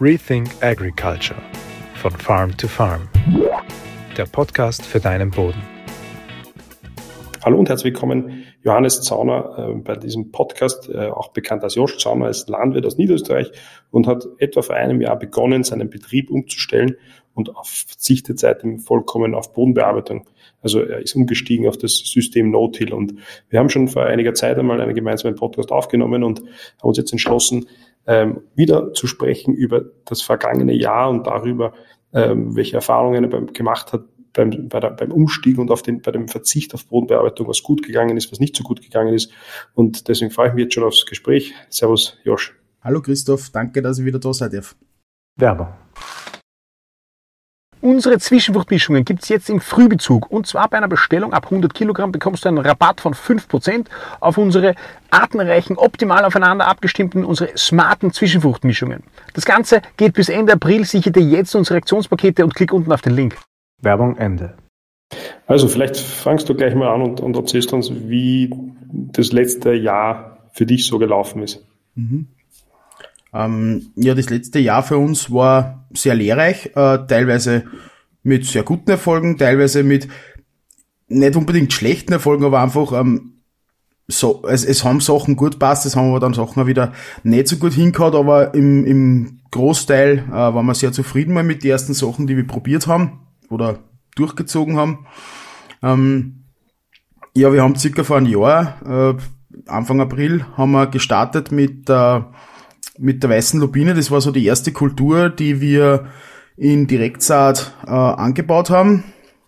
Rethink Agriculture von Farm to Farm. Der Podcast für deinen Boden. Hallo und herzlich willkommen, Johannes Zauner, äh, bei diesem Podcast, äh, auch bekannt als Josch Zauner, ist Landwirt aus Niederösterreich und hat etwa vor einem Jahr begonnen, seinen Betrieb umzustellen und verzichtet seitdem vollkommen auf Bodenbearbeitung. Also er ist umgestiegen auf das System No-Till und wir haben schon vor einiger Zeit einmal einen gemeinsamen Podcast aufgenommen und haben uns jetzt entschlossen, ähm, wieder zu sprechen über das vergangene Jahr und darüber, ähm, welche Erfahrungen er gemacht hat beim, bei der, beim Umstieg und auf den, bei dem Verzicht auf Bodenbearbeitung, was gut gegangen ist, was nicht so gut gegangen ist. Und deswegen freue ich mich jetzt schon aufs Gespräch. Servus, Josch. Hallo Christoph, danke, dass ich wieder da sein darf. Werbung. Unsere Zwischenfruchtmischungen gibt es jetzt im Frühbezug. Und zwar bei einer Bestellung ab 100 Kilogramm bekommst du einen Rabatt von 5% auf unsere artenreichen, optimal aufeinander abgestimmten, unsere smarten Zwischenfruchtmischungen. Das Ganze geht bis Ende April. Sichere dir jetzt unsere Aktionspakete und klick unten auf den Link. Werbung Ende. Also vielleicht fangst du gleich mal an und, und erzählst uns, wie das letzte Jahr für dich so gelaufen ist. Mhm. Ähm, ja, das letzte Jahr für uns war sehr lehrreich, äh, teilweise mit sehr guten Erfolgen, teilweise mit nicht unbedingt schlechten Erfolgen, aber einfach ähm, so, es, es haben Sachen gut passt, es haben aber dann Sachen wieder nicht so gut hingehauen, aber im, im Großteil äh, waren wir sehr zufrieden mal mit den ersten Sachen, die wir probiert haben oder durchgezogen haben. Ähm, ja, wir haben circa vor einem Jahr, äh, Anfang April, haben wir gestartet mit, äh, mit der weißen Lupine. Das war so die erste Kultur, die wir in Direktsaat äh, angebaut haben.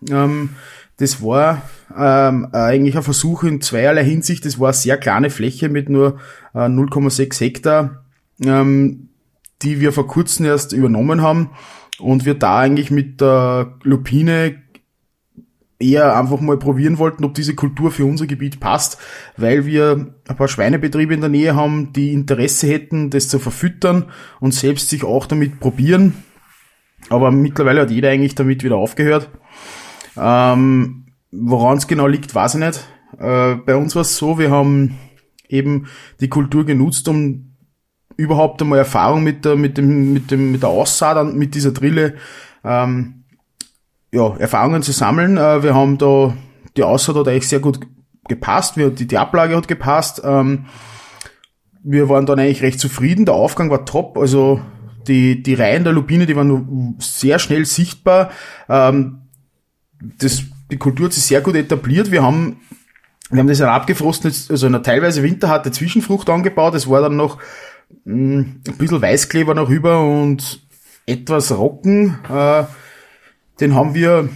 Ähm, das war ähm, eigentlich ein Versuch in zweierlei Hinsicht. Das war eine sehr kleine Fläche mit nur äh, 0,6 Hektar, ähm, die wir vor kurzem erst übernommen haben und wir da eigentlich mit der Lupine eher einfach mal probieren wollten, ob diese Kultur für unser Gebiet passt, weil wir ein paar Schweinebetriebe in der Nähe haben, die Interesse hätten, das zu verfüttern und selbst sich auch damit probieren. Aber mittlerweile hat jeder eigentlich damit wieder aufgehört. Ähm, Woran es genau liegt, weiß ich nicht. Äh, bei uns war es so, wir haben eben die Kultur genutzt, um überhaupt einmal Erfahrung mit der, mit dem, mit dem, mit der Aussaat und mit dieser Drille, ähm, ja, Erfahrungen zu sammeln. Äh, wir haben da, die Aussaat hat eigentlich sehr gut gepasst, wir, die, die Ablage hat gepasst, ähm, wir waren dann eigentlich recht zufrieden, der Aufgang war top, also die, die Reihen der Lupine, die waren sehr schnell sichtbar, ähm, das, die Kultur hat sich sehr gut etabliert, wir haben wir haben das dann abgefrosten, also eine teilweise winterharte Zwischenfrucht angebaut. Es war dann noch mh, ein bisschen Weißkleber noch rüber und etwas Rocken. Äh, den haben wir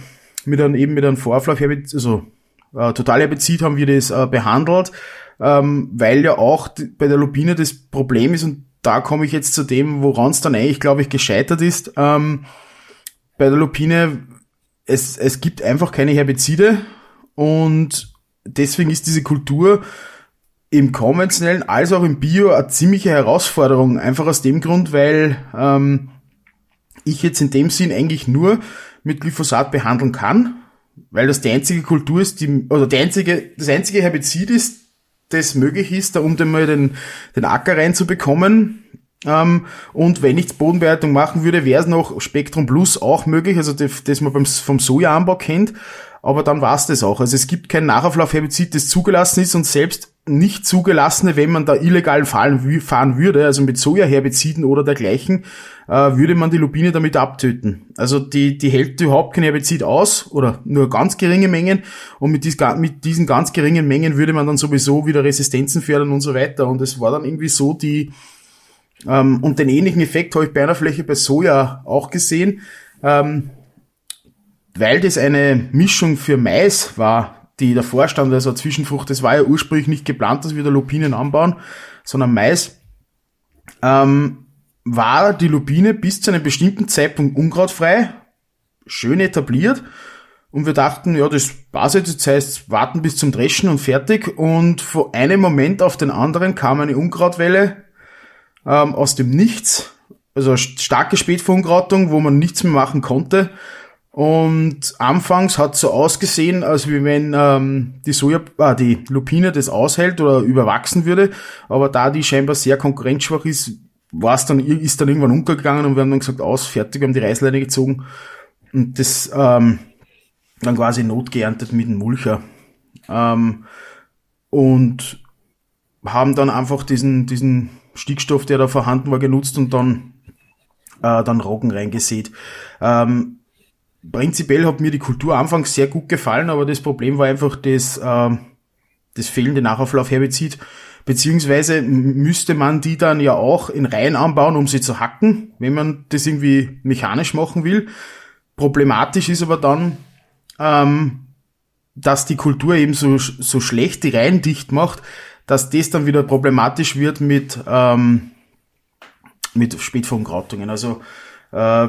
mit einem, eben mit einem Vorflaufherbizid, also äh, Totalherbizid haben wir das äh, behandelt, ähm, weil ja auch bei der Lupine das Problem ist und da komme ich jetzt zu dem, woran es dann eigentlich, glaube ich, gescheitert ist. Ähm, bei der Lupine, es, es gibt einfach keine Herbizide und deswegen ist diese Kultur im konventionellen als auch im Bio eine ziemliche Herausforderung. Einfach aus dem Grund, weil ähm, ich jetzt in dem Sinn eigentlich nur mit Glyphosat behandeln kann, weil das die einzige Kultur ist, die, oder die einzige, das einzige Herbizid ist, das möglich ist, da um den mal den, den Acker reinzubekommen. Ähm, und wenn ich Bodenbearbeitung machen würde, wäre es noch Spektrum Plus auch möglich, also das, das man beim, vom Sojaanbau kennt. Aber dann war es das auch. Also es gibt kein Nachauflaufherbizid, das zugelassen ist und selbst nicht zugelassene, wenn man da illegal fahren, fahren würde, also mit Sojaherbiziden oder dergleichen, äh, würde man die Lupine damit abtöten. Also die, die hält überhaupt kein Herbizid aus oder nur ganz geringe Mengen und mit, dies, mit diesen ganz geringen Mengen würde man dann sowieso wieder Resistenzen fördern und so weiter. Und es war dann irgendwie so die, ähm, und den ähnlichen Effekt habe ich bei einer Fläche bei Soja auch gesehen, ähm, weil das eine Mischung für Mais war, die davor stand, also Zwischenfrucht, das war ja ursprünglich nicht geplant, dass wir da Lupinen anbauen, sondern Mais, ähm, war die Lupine bis zu einem bestimmten Zeitpunkt unkrautfrei, schön etabliert und wir dachten, ja, das passt jetzt, das heißt, warten bis zum Dreschen und fertig und von einem Moment auf den anderen kam eine Unkrautwelle ähm, aus dem Nichts, also starke Spätverunkrautung, wo man nichts mehr machen konnte und anfangs hat so ausgesehen, als wie wenn ähm, die Soja, äh, die Lupine das aushält oder überwachsen würde. Aber da die scheinbar sehr konkurrenzschwach ist, war's dann, ist dann irgendwann untergegangen und wir haben dann gesagt, aus, fertig, haben die Reißleine gezogen und das ähm, dann quasi notgeerntet mit dem Mulcher. Ähm, und haben dann einfach diesen, diesen Stickstoff, der da vorhanden war, genutzt und dann, äh, dann Roggen reingesät. Ähm, prinzipiell hat mir die Kultur anfangs sehr gut gefallen, aber das Problem war einfach das, äh, das fehlende Nachauflaufherbizid. Beziehungsweise müsste man die dann ja auch in Reihen anbauen, um sie zu hacken, wenn man das irgendwie mechanisch machen will. Problematisch ist aber dann, ähm, dass die Kultur eben so, so schlecht die Reihen dicht macht, dass das dann wieder problematisch wird mit, ähm, mit Spätfolgenkrautungen. Also äh,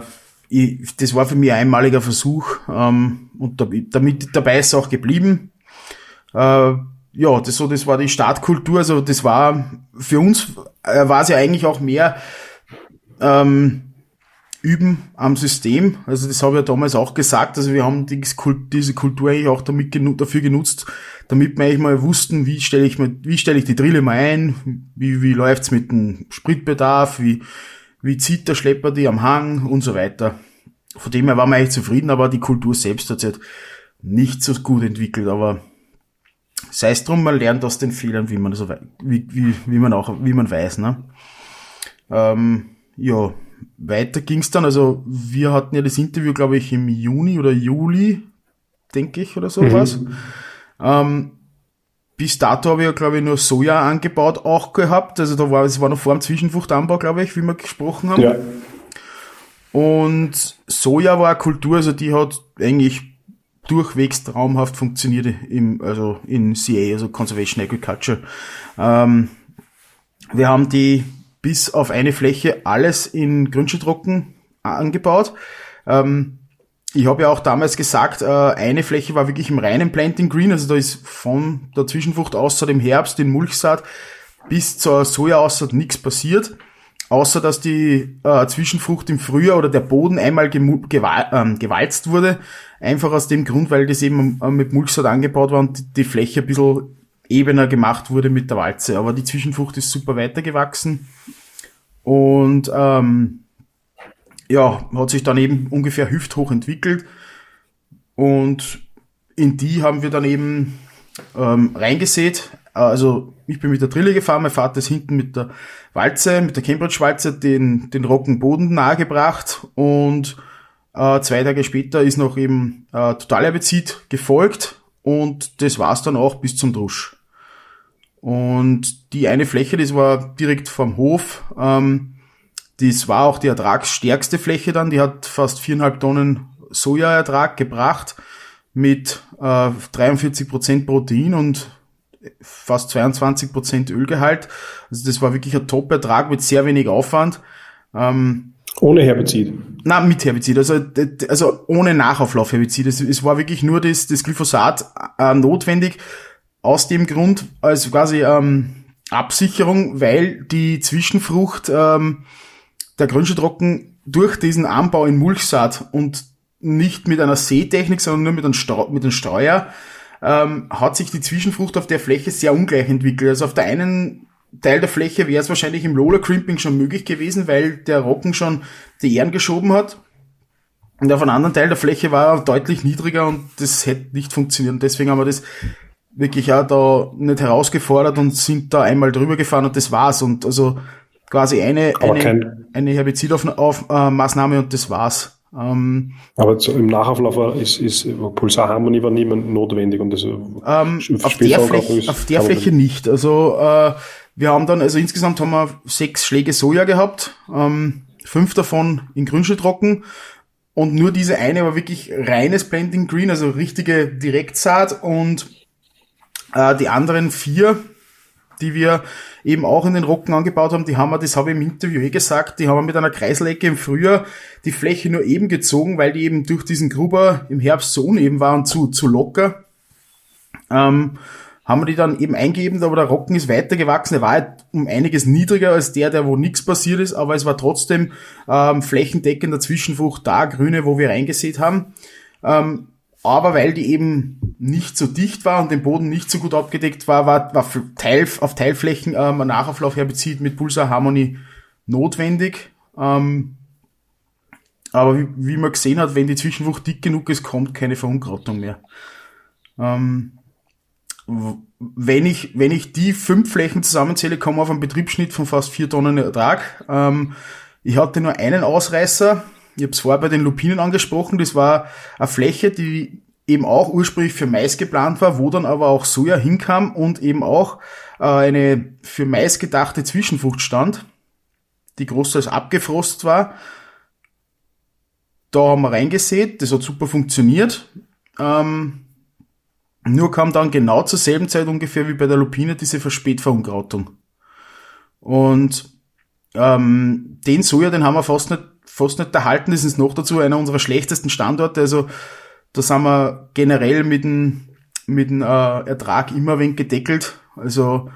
ich, das war für mich ein einmaliger Versuch ähm, und damit dabei ist auch geblieben. Äh, ja, das so, das war die Startkultur. Also das war für uns äh, war es ja eigentlich auch mehr ähm, Üben am System. Also das habe ich ja damals auch gesagt. Also wir haben die, diese Kultur eigentlich auch damit genu dafür genutzt, damit wir eigentlich mal wussten, wie stelle ich, mal, wie stelle ich die Drille mal ein, wie, wie läuft's mit dem Spritbedarf, wie, wie zieht der Schlepper die am Hang und so weiter. Von dem her waren wir eigentlich zufrieden, aber die Kultur selbst hat sich halt nicht so gut entwickelt, aber sei es drum, man lernt aus den Fehlern, wie man so, wie, wie, wie man auch, wie man weiß, ne? Ähm, ja, weiter ging's dann, also wir hatten ja das Interview, glaube ich, im Juni oder Juli, denke ich, oder sowas. Mhm. Ähm, bis dato habe ich ja, glaube ich, nur Soja angebaut auch gehabt. Also da war, es war noch vor dem Zwischenfruchtanbau, glaube ich, wie wir gesprochen haben. Ja. Und Soja war eine Kultur, also die hat eigentlich durchwegs traumhaft funktioniert im, also in CA, also Conservation Agriculture. Ähm, wir haben die bis auf eine Fläche alles in Grünscheltrocken angebaut. Ähm, ich habe ja auch damals gesagt, äh, eine Fläche war wirklich im reinen Planting Green, also da ist von der Zwischenfrucht Aussaat im Herbst in Mulchsaat bis zur Soja-Aussaat nichts passiert, außer dass die äh, Zwischenfrucht im Frühjahr oder der Boden einmal ähm, gewalzt wurde, einfach aus dem Grund, weil das eben äh, mit Mulchsaat angebaut war und die, die Fläche ein bisschen ebener gemacht wurde mit der Walze. Aber die Zwischenfrucht ist super weitergewachsen und ähm, ja, hat sich dann eben ungefähr hüfthoch entwickelt und in die haben wir dann eben ähm, reingesät. Also ich bin mit der Drille gefahren, mein Vater ist hinten mit der Walze, mit der Cambridge-Walze den, den Roggenboden nahegebracht und äh, zwei Tage später ist noch eben äh, Totalherbizid gefolgt und das war's dann auch bis zum Drusch. Und die eine Fläche, das war direkt vom Hof, ähm, das war auch die ertragsstärkste Fläche dann, die hat fast viereinhalb Tonnen Sojaertrag gebracht mit äh, 43 Prozent Protein und fast 22 Prozent Ölgehalt. Also das war wirklich ein Top-Ertrag mit sehr wenig Aufwand. Ähm, ohne Herbizid? Na, mit Herbizid, also, also ohne Nachauflaufherbizid. Es, es war wirklich nur das, das Glyphosat äh, notwendig, aus dem Grund, als quasi ähm, Absicherung, weil die Zwischenfrucht ähm, der Grünscheltrocken durch diesen Anbau in Mulchsaat und nicht mit einer Seetechnik, sondern nur mit einem, Streu mit einem Streuer, ähm, hat sich die Zwischenfrucht auf der Fläche sehr ungleich entwickelt. Also auf der einen Teil der Fläche wäre es wahrscheinlich im Lola Crimping schon möglich gewesen, weil der Rocken schon die Ähren geschoben hat. Und auf einem anderen Teil der Fläche war er deutlich niedriger und das hätte nicht funktioniert. Und deswegen haben wir das wirklich auch da nicht herausgefordert und sind da einmal drüber gefahren und das war's. Und also quasi eine, eine, eine Herbizidaufmaßnahme und das war's. Ähm, aber so im Nachauflauf ist, ist Pulsarharmonie war niemand notwendig und das ähm, auf der, Fläche, auf der Fläche nicht. Also äh, wir haben dann, also insgesamt haben wir sechs Schläge Soja gehabt, ähm, fünf davon in Grünscheltrocken und nur diese eine war wirklich reines Blending Green, also richtige Direktsaat und äh, die anderen vier die wir eben auch in den Rocken angebaut haben, die haben wir, das habe ich im Interview eh gesagt, die haben wir mit einer Kreislecke im Frühjahr die Fläche nur eben gezogen, weil die eben durch diesen Gruber im Herbst so uneben war und zu, zu locker. Ähm, haben wir die dann eben eingegeben, aber der Rocken ist weiter gewachsen. Er war halt um einiges niedriger als der, der wo nichts passiert ist, aber es war trotzdem ähm, flächendeckender Zwischenfrucht da, grüne, wo wir reingesät haben. Ähm, aber weil die eben nicht so dicht war und den Boden nicht so gut abgedeckt war, war, war Teil, auf Teilflächen ähm, ein Nachauflaufherbizid mit Pulsar Harmony notwendig. Ähm, aber wie, wie man gesehen hat, wenn die Zwischenwucht dick genug ist, kommt keine Verunkrautung mehr. Ähm, wenn ich, wenn ich die fünf Flächen zusammenzähle, komme ich auf einen Betriebsschnitt von fast vier Tonnen Ertrag. Ähm, ich hatte nur einen Ausreißer. Ich habe es vorher bei den Lupinen angesprochen. Das war eine Fläche, die eben auch ursprünglich für Mais geplant war, wo dann aber auch Soja hinkam und eben auch äh, eine für Mais gedachte Zwischenfrucht stand, die großteils abgefrost war. Da haben wir reingesät, das hat super funktioniert. Ähm, nur kam dann genau zur selben Zeit ungefähr wie bei der Lupine diese Verspätverunkrautung. Und ähm, den Soja, den haben wir fast nicht, fast nicht erhalten. Das ist noch dazu einer unserer schlechtesten Standorte. Also da sind wir generell mit dem, mit dem äh, Ertrag immer ein wenig gedeckelt. Also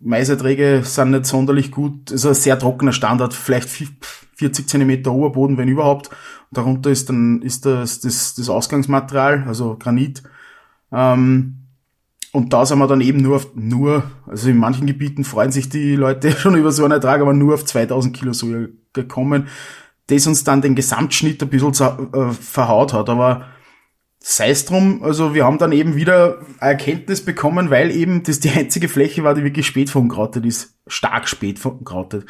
Maiserträge sind nicht sonderlich gut. Also ein sehr trockener Standard, vielleicht 40 Zentimeter Oberboden, wenn überhaupt. Und darunter ist dann ist das, das, das Ausgangsmaterial, also Granit. Ähm, und da sind wir dann eben nur auf, nur, also in manchen Gebieten freuen sich die Leute schon über so einen Ertrag, aber nur auf 2000 Kilo Soja gekommen, das uns dann den Gesamtschnitt ein bisschen äh, verhaut hat. Aber sei es drum, also wir haben dann eben wieder Erkenntnis bekommen, weil eben das die einzige Fläche war, die wirklich spät verunkrautet ist. Stark spät verunkrautet.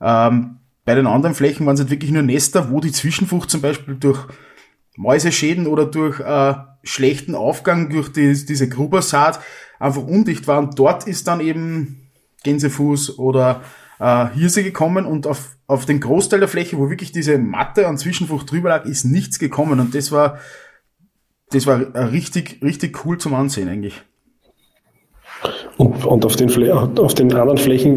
Ähm, bei den anderen Flächen waren es halt wirklich nur Nester, wo die Zwischenfrucht zum Beispiel durch Mäuseschäden oder durch äh, schlechten Aufgang durch die, diese Grubersaat einfach undicht war. Und dort ist dann eben Gänsefuß oder äh, Hirse gekommen und auf, auf den Großteil der Fläche, wo wirklich diese Matte an Zwischenfrucht drüber lag, ist nichts gekommen. Und das war, das war richtig, richtig cool zum Ansehen eigentlich. Und, und auf, den, auf den anderen Flächen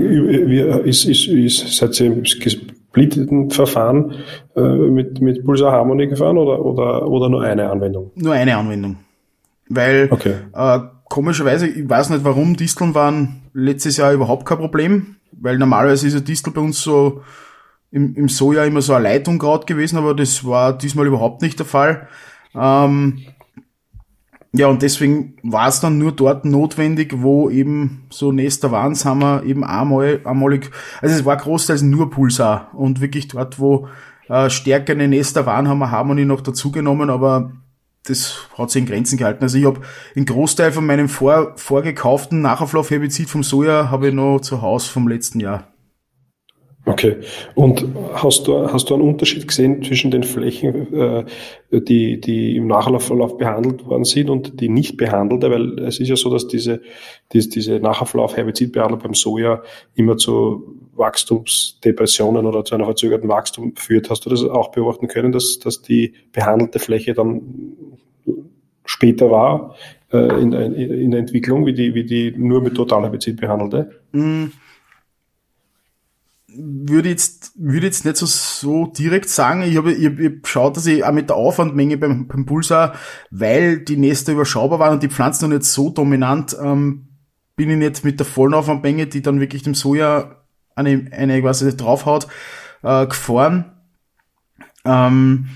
ist, ist, ist, seid ihr gesplitteten Verfahren äh, mit, mit Pulsar Harmony gefahren oder, oder, oder nur eine Anwendung? Nur eine Anwendung. Weil okay. äh, komischerweise, ich weiß nicht warum, Disteln waren letztes Jahr überhaupt kein Problem, weil normalerweise ist ja Distel bei uns so im, im Soja immer so ein Leitunkraut gewesen, aber das war diesmal überhaupt nicht der Fall. Ähm, ja, und deswegen war es dann nur dort notwendig, wo eben so Nester waren, haben wir eben einmal, einmalig, also es war großteils nur Pulsar und wirklich dort, wo äh, stärkere Nester waren, haben wir Harmony noch dazugenommen, aber das hat sich in Grenzen gehalten. Also ich habe einen Großteil von meinem vor, vorgekauften Nachauflaufherbizid vom Soja habe ich noch zu Hause vom letzten Jahr. Okay. Und hast du, hast du einen Unterschied gesehen zwischen den Flächen, äh, die, die im Nachlaufverlauf behandelt worden sind und die nicht behandelte? Weil es ist ja so, dass diese, diese, diese Nachlaufverlauf-Herbizidbehandlung beim Soja immer zu Wachstumsdepressionen oder zu einer verzögerten Wachstum führt. Hast du das auch beobachten können, dass, dass die behandelte Fläche dann später war äh, in, in der Entwicklung, wie die, wie die nur mit Totalherbizid behandelte? Mm würde jetzt, würde jetzt nicht so, so direkt sagen. Ich habe ich hab, ich hab dass ich auch mit der Aufwandmenge beim, beim Pulsar, weil die Nester überschaubar waren und die Pflanzen noch nicht so dominant, ähm, bin ich nicht mit der vollen Aufwandmenge, die dann wirklich dem Soja eine, eine quasi draufhaut, äh, gefahren. Ähm,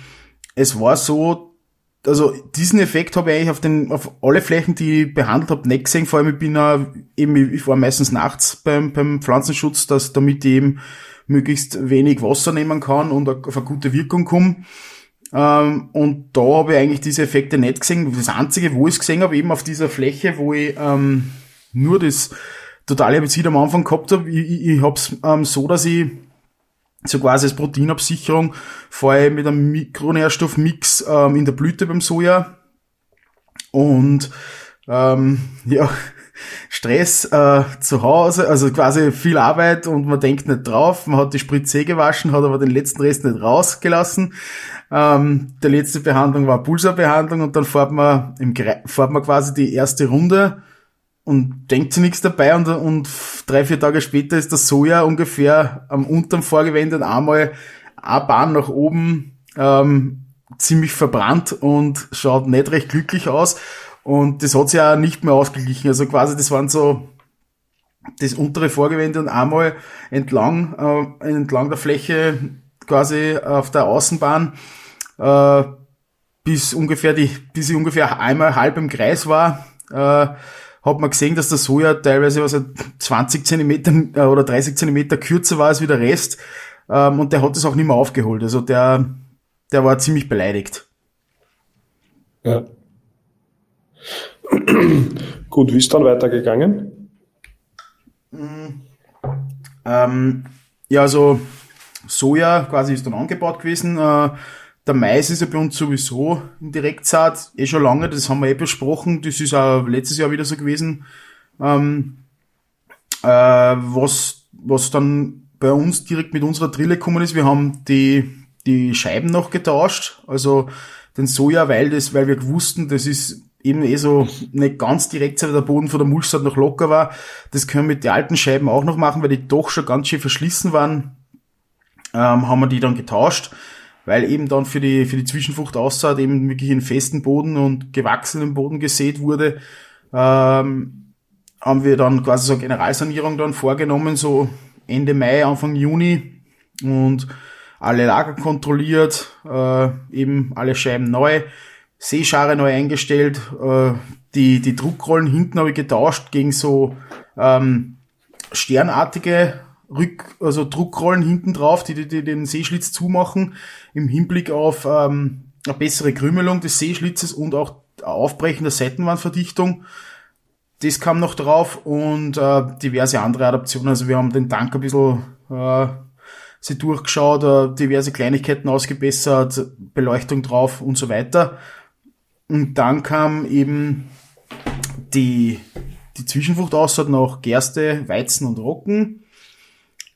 es war so, also diesen Effekt habe ich eigentlich auf den auf alle Flächen, die ich behandelt habe, nicht gesehen. Vor allem ich bin uh, eben ich war meistens nachts beim beim Pflanzenschutz, dass damit ich eben möglichst wenig Wasser nehmen kann und auf eine gute Wirkung komme. Ähm, und da habe ich eigentlich diese Effekte nicht gesehen. Das einzige, wo ich es gesehen habe, eben auf dieser Fläche, wo ich ähm, nur das totale Herbizid am Anfang gehabt habe. Ich, ich, ich habe es ähm, so, dass ich so quasi als Proteinabsicherung fahre ich mit einem Mikronährstoffmix ähm, in der Blüte beim Soja. Und ähm, ja, Stress äh, zu Hause, also quasi viel Arbeit und man denkt nicht drauf. Man hat die Spritze gewaschen, hat aber den letzten Rest nicht rausgelassen. Ähm, die letzte Behandlung war Pulsarbehandlung und dann fährt man, im, fährt man quasi die erste Runde und denkt sich nichts dabei und, und drei, vier Tage später ist das Soja ungefähr am unteren Vorgewende einmal eine Bahn nach oben ähm, ziemlich verbrannt und schaut nicht recht glücklich aus. Und das hat sich ja nicht mehr ausgeglichen. Also quasi, das waren so das untere Vorgewende und einmal entlang, äh, entlang der Fläche quasi auf der Außenbahn äh, bis ungefähr die, bis ich ungefähr einmal halb im Kreis war, äh, hat man gesehen, dass der Soja teilweise was 20 Zentimeter äh, oder 30 Zentimeter kürzer war als wie der Rest. Ähm, und der hat es auch nicht mehr aufgeholt. Also der, der war ziemlich beleidigt. Ja. Gut, wie ist dann weitergegangen? Ähm, ja, also Soja quasi ist dann angebaut gewesen. Äh, der Mais ist ja bei uns sowieso in Direktsaat eh schon lange, das haben wir eh besprochen. Das ist auch letztes Jahr wieder so gewesen. Ähm, äh, was, was dann bei uns direkt mit unserer Drille gekommen ist, wir haben die, die Scheiben noch getauscht. Also den Soja, weil das, weil wir wussten, das ist eben eh so nicht ganz direkt, weil der Boden von der Mulchsaat noch locker war. Das können wir mit den alten Scheiben auch noch machen, weil die doch schon ganz schön verschlissen waren. Ähm, haben wir die dann getauscht, weil eben dann für die, für die Zwischenfrucht Aussaat eben wirklich in festen Boden und gewachsenen Boden gesät wurde. Ähm, haben wir dann quasi so eine Generalsanierung dann vorgenommen, so Ende Mai, Anfang Juni und alle Lager kontrolliert, äh, eben alle Scheiben neu Seeschare neu eingestellt, äh, die, die Druckrollen hinten habe ich getauscht gegen so ähm, sternartige Rück, also Druckrollen hinten drauf, die, die, die den Seeschlitz zumachen, im Hinblick auf ähm, eine bessere Krümelung des Seeschlitzes und auch Aufbrechen der Seitenwandverdichtung. Das kam noch drauf und äh, diverse andere Adaptionen. Also wir haben den Tank ein bisschen äh, sie durchgeschaut, äh, diverse Kleinigkeiten ausgebessert, Beleuchtung drauf und so weiter. Und dann kam eben die, die Zwischenfrucht aus, hat noch Gerste, Weizen und Rocken.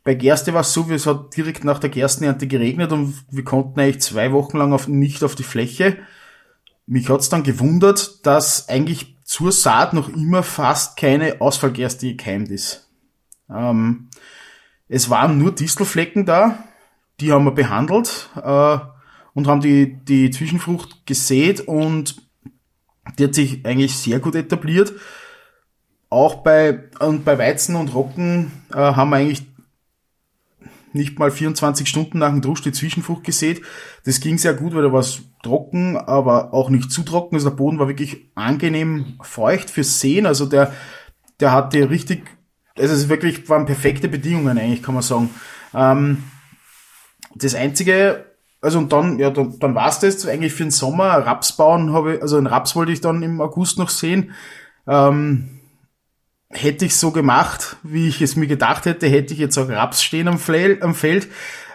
Bei Gerste war es so, es hat direkt nach der Gerstenernte geregnet und wir konnten eigentlich zwei Wochen lang auf, nicht auf die Fläche. Mich hat's dann gewundert, dass eigentlich zur Saat noch immer fast keine Ausfallgerste gekeimt ist. Ähm, es waren nur Distelflecken da, die haben wir behandelt. Äh, und haben die, die Zwischenfrucht gesät und die hat sich eigentlich sehr gut etabliert. Auch bei, und bei Weizen und Rocken äh, haben wir eigentlich nicht mal 24 Stunden nach dem Drusch die Zwischenfrucht gesät. Das ging sehr gut, weil da war es trocken, aber auch nicht zu trocken. Also der Boden war wirklich angenehm feucht fürs Sehen. Also der, der hatte richtig, also es wirklich waren perfekte Bedingungen eigentlich, kann man sagen. Ähm, das einzige, also und dann, ja, dann, dann war's das eigentlich für den Sommer. Raps bauen habe ich, also einen Raps wollte ich dann im August noch sehen. Ähm, hätte ich so gemacht, wie ich es mir gedacht hätte, hätte ich jetzt auch Raps stehen am, Fle am Feld.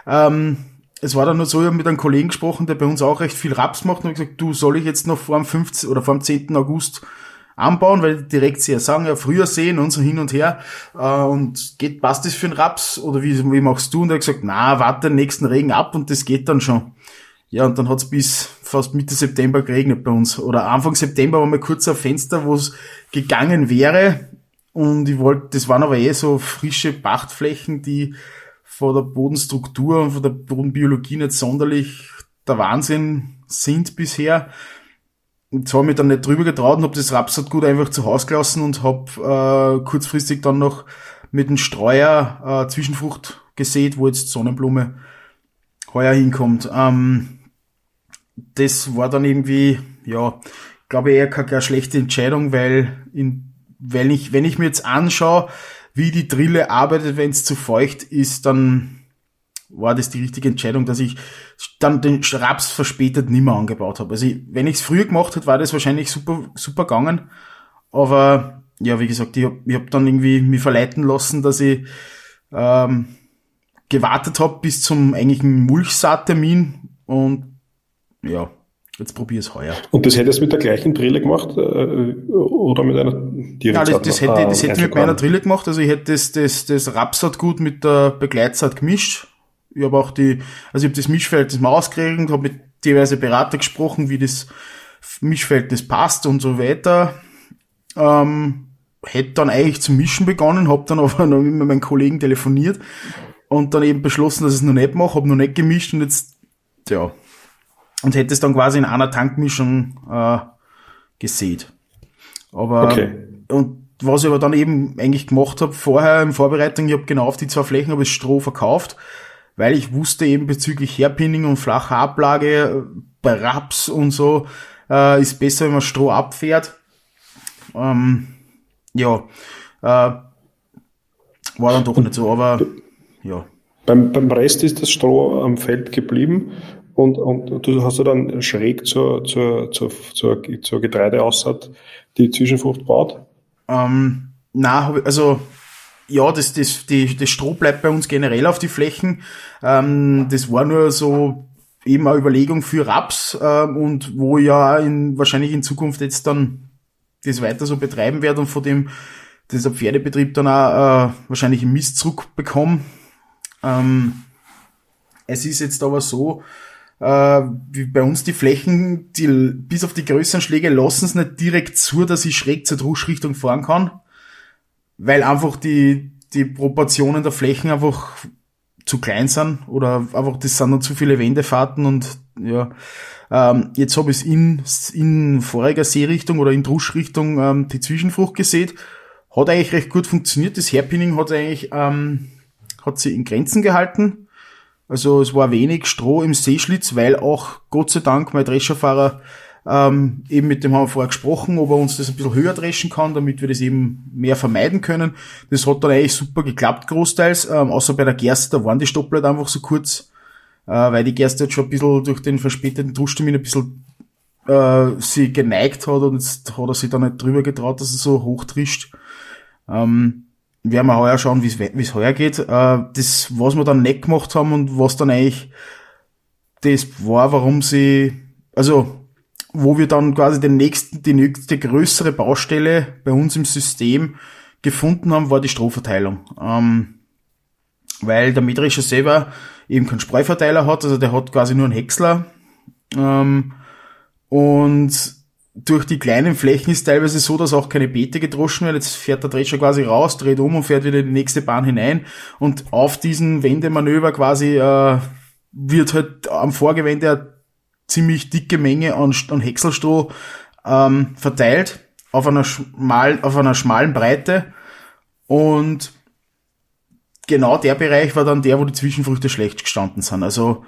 Ähm, es war dann nur so, ich habe mit einem Kollegen gesprochen, der bei uns auch recht viel Raps macht und gesagt, du soll ich jetzt noch vor dem 15. oder vor dem 10. August anbauen, weil direkt sehr sagen, ja, früher sehen und so hin und her. Äh, und geht, passt das für einen Raps? Oder wie, wie machst du? Und er hat gesagt, na, warte den nächsten Regen ab und das geht dann schon. Ja, und dann hat's bis fast Mitte September geregnet bei uns. Oder Anfang September war mal kurz ein Fenster, wo es gegangen wäre. Und ich wollte, das waren aber eh so frische Pachtflächen, die von der Bodenstruktur und von der Bodenbiologie nicht sonderlich der Wahnsinn sind bisher. Habe ich mich dann nicht drüber getraut und habe das Rapsat gut einfach zu Hause gelassen und habe äh, kurzfristig dann noch mit dem Streuer äh, Zwischenfrucht gesät, wo jetzt Sonnenblume heuer hinkommt. Ähm, das war dann irgendwie, ja, glaube ich eher keine, keine schlechte Entscheidung, weil in, wenn ich, wenn ich mir jetzt anschaue, wie die Drille arbeitet, wenn es zu feucht ist, dann war das die richtige Entscheidung, dass ich dann den Raps verspätet nimmer angebaut habe. Also ich, wenn ich es früher gemacht hätte, war das wahrscheinlich super, super gegangen. Aber ja, wie gesagt, ich habe ich hab dann irgendwie mich verleiten lassen, dass ich ähm, gewartet habe bis zum eigentlichen Mulchsaattermin und ja, jetzt probiere es heuer. Und das hättest du mit der gleichen Drille gemacht äh, oder mit einer Direktsaat? Ja, das, das hätte, das hätte ich mit meiner Drille gemacht. Also ich hätte das, das, das Rapsat gut mit der Begleitsaat gemischt ich habe auch die, also ich habe das Mischverhältnis mal ausgeregelt, habe mit diverse Berater gesprochen, wie das Mischverhältnis passt und so weiter. Ähm, hätte dann eigentlich zum Mischen begonnen, habe dann aber noch mit meinen Kollegen telefoniert und dann eben beschlossen, dass ich es noch nicht mache, habe noch nicht gemischt und jetzt, ja, und hätte es dann quasi in einer Tankmischung äh, gesät. Aber okay. und was ich aber dann eben eigentlich gemacht habe vorher in Vorbereitung, ich habe genau auf die zwei Flächen habe ich Stroh verkauft weil ich wusste eben bezüglich Hairpinning und flacher Ablage bei Raps und so äh, ist besser, wenn man Stroh abfährt. Ähm, ja, äh, war dann doch nicht so, aber ja. Beim, beim Rest ist das Stroh am Feld geblieben und, und du hast ja dann schräg zur, zur, zur, zur, zur Getreideaussaat die Zwischenfrucht baut? Ähm, na, also ja, das, das, die, das Stroh bleibt bei uns generell auf die Flächen. Ähm, das war nur so eben eine Überlegung für Raps ähm, und wo ja in, wahrscheinlich in Zukunft jetzt dann das weiter so betreiben werde und von dem dieser Pferdebetrieb dann auch äh, wahrscheinlich Mist zurückbekommen. Ähm, es ist jetzt aber so, äh, wie bei uns die Flächen, die bis auf die größeren Schläge lassen es nicht direkt zu, dass ich schräg zur Druschrichtung fahren kann, weil einfach die, die Proportionen der Flächen einfach zu klein sind oder einfach das sind dann zu viele Wendefahrten und ja, ähm, jetzt habe ich in, in voriger Seerichtung oder in Druschrichtung ähm, die Zwischenfrucht gesät. Hat eigentlich recht gut funktioniert. Das Hairpinning hat eigentlich ähm, hat sie in Grenzen gehalten. Also es war wenig Stroh im Seeschlitz, weil auch Gott sei Dank mein Drescherfahrer ähm, eben mit dem haben wir vorher gesprochen, ob er uns das ein bisschen höher dreschen kann, damit wir das eben mehr vermeiden können. Das hat dann eigentlich super geklappt, großteils, ähm, außer bei der Gerste, da waren die Stoppler halt einfach so kurz, äh, weil die Gerste jetzt schon ein bisschen durch den verspäteten Druschtermin ein bisschen äh, sie geneigt hat und jetzt hat er sich da nicht drüber getraut, dass er so hoch trischt. Ähm, werden wir heuer schauen, wie es heuer geht. Äh, das, was wir dann nicht gemacht haben und was dann eigentlich das war, warum sie, also wo wir dann quasi den nächsten, die nächste größere Baustelle bei uns im System gefunden haben, war die Strohverteilung. Ähm, weil der Mähdrescher selber eben keinen Spreuverteiler hat, also der hat quasi nur einen Häcksler. Ähm, und durch die kleinen Flächen ist teilweise so, dass auch keine Beete gedroschen werden. Jetzt fährt der Drescher quasi raus, dreht um und fährt wieder in die nächste Bahn hinein. Und auf diesen Wendemanöver quasi äh, wird halt am Vorgewende ziemlich dicke Menge an, an Häckselstroh ähm, verteilt auf einer, schmal, auf einer schmalen Breite und genau der Bereich war dann der, wo die Zwischenfrüchte schlecht gestanden sind. Also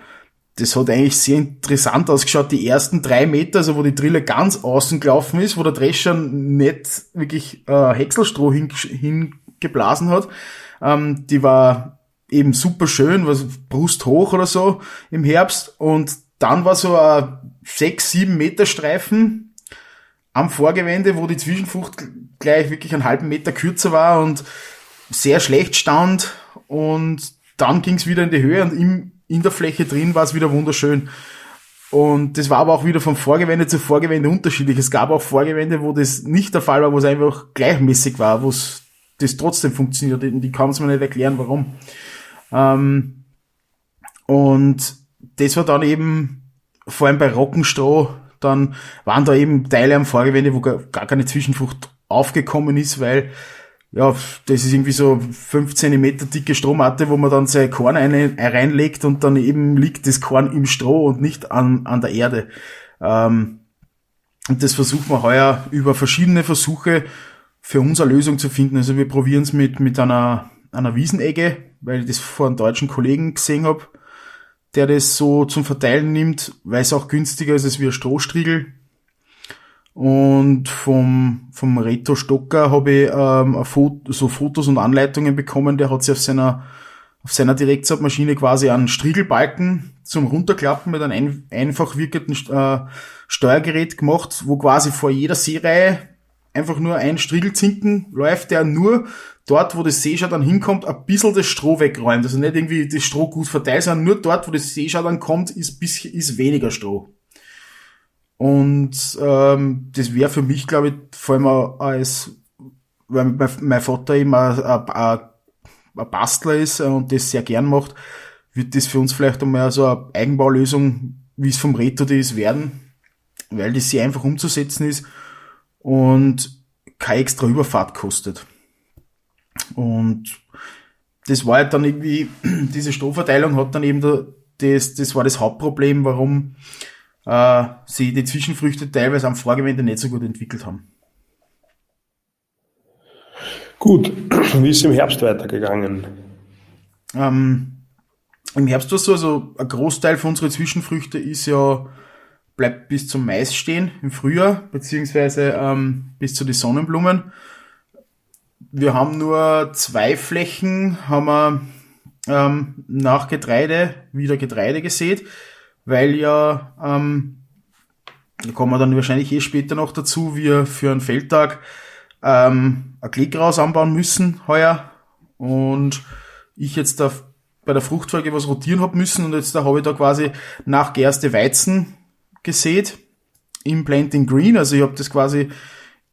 das hat eigentlich sehr interessant ausgeschaut. Die ersten drei Meter, also wo die Drille ganz außen gelaufen ist, wo der Drescher nicht wirklich äh, Häckselstroh hingeblasen hat, ähm, die war eben super schön, was Brust hoch oder so im Herbst und dann war so ein 6, 7 Meter Streifen am Vorgewende, wo die Zwischenfrucht gleich wirklich einen halben Meter kürzer war und sehr schlecht stand. Und dann ging es wieder in die Höhe und im, in der Fläche drin war es wieder wunderschön. Und das war aber auch wieder vom Vorgewende zu Vorgewende unterschiedlich. Es gab auch Vorgewende, wo das nicht der Fall war, wo es einfach gleichmäßig war, wo es das trotzdem funktioniert. Und die kann es mir nicht erklären, warum. Ähm, und das war dann eben, vor allem bei Rockenstroh, dann waren da eben Teile am Vorgewende, wo gar keine Zwischenfrucht aufgekommen ist, weil ja, das ist irgendwie so fünf Zentimeter dicke Strohmatte, wo man dann sein Korn eine, reinlegt und dann eben liegt das Korn im Stroh und nicht an, an der Erde. Ähm, und das versuchen wir heuer über verschiedene Versuche für uns eine Lösung zu finden. Also wir probieren es mit, mit einer, einer Wiesenegge, weil ich das vor einem deutschen Kollegen gesehen habe der das so zum Verteilen nimmt, weil es auch günstiger ist als wie ein Strohstriegel. Und vom, vom Reto Stocker habe ich ähm, Foto, so Fotos und Anleitungen bekommen. Der hat sich auf seiner, auf seiner Direktsaatmaschine quasi einen Striegelbalken zum Runterklappen mit einem ein, einfach wirkenden äh, Steuergerät gemacht, wo quasi vor jeder Seereihe einfach nur ein Striegelzinken läuft, der nur dort, wo das Seeschau dann hinkommt, ein bisschen das Stroh wegräumt. Also nicht irgendwie das Stroh gut verteilt, sondern nur dort, wo das Seeschau dann kommt, ist, bisschen, ist weniger Stroh. Und ähm, das wäre für mich, glaube ich, vor allem als, weil mein, mein Vater eben ein, ein, ein Bastler ist und das sehr gern macht, wird das für uns vielleicht einmal so eine Eigenbaulösung, wie es vom Reto ist, werden, weil das sehr einfach umzusetzen ist und keine extra Überfahrt kostet. Und das war halt dann irgendwie, diese Strohverteilung hat dann eben da, das, das war das Hauptproblem, warum äh, sie die Zwischenfrüchte teilweise am Vorgewende nicht so gut entwickelt haben. Gut, wie ist es im Herbst weitergegangen? Ähm, Im Herbst war es so, also ein Großteil von unseren Zwischenfrüchte ist ja, bleibt bis zum Mais stehen im Frühjahr, beziehungsweise ähm, bis zu den Sonnenblumen wir haben nur zwei Flächen, haben wir ähm, nach Getreide wieder Getreide gesät, weil ja, ähm, da kommen wir dann wahrscheinlich eh später noch dazu, wir für einen Feldtag ähm, ein Kleckraus anbauen müssen heuer und ich jetzt da bei der Fruchtfolge was rotieren hab müssen und jetzt da habe ich da quasi nach Gerste Weizen gesät im Planting Green, also ich habe das quasi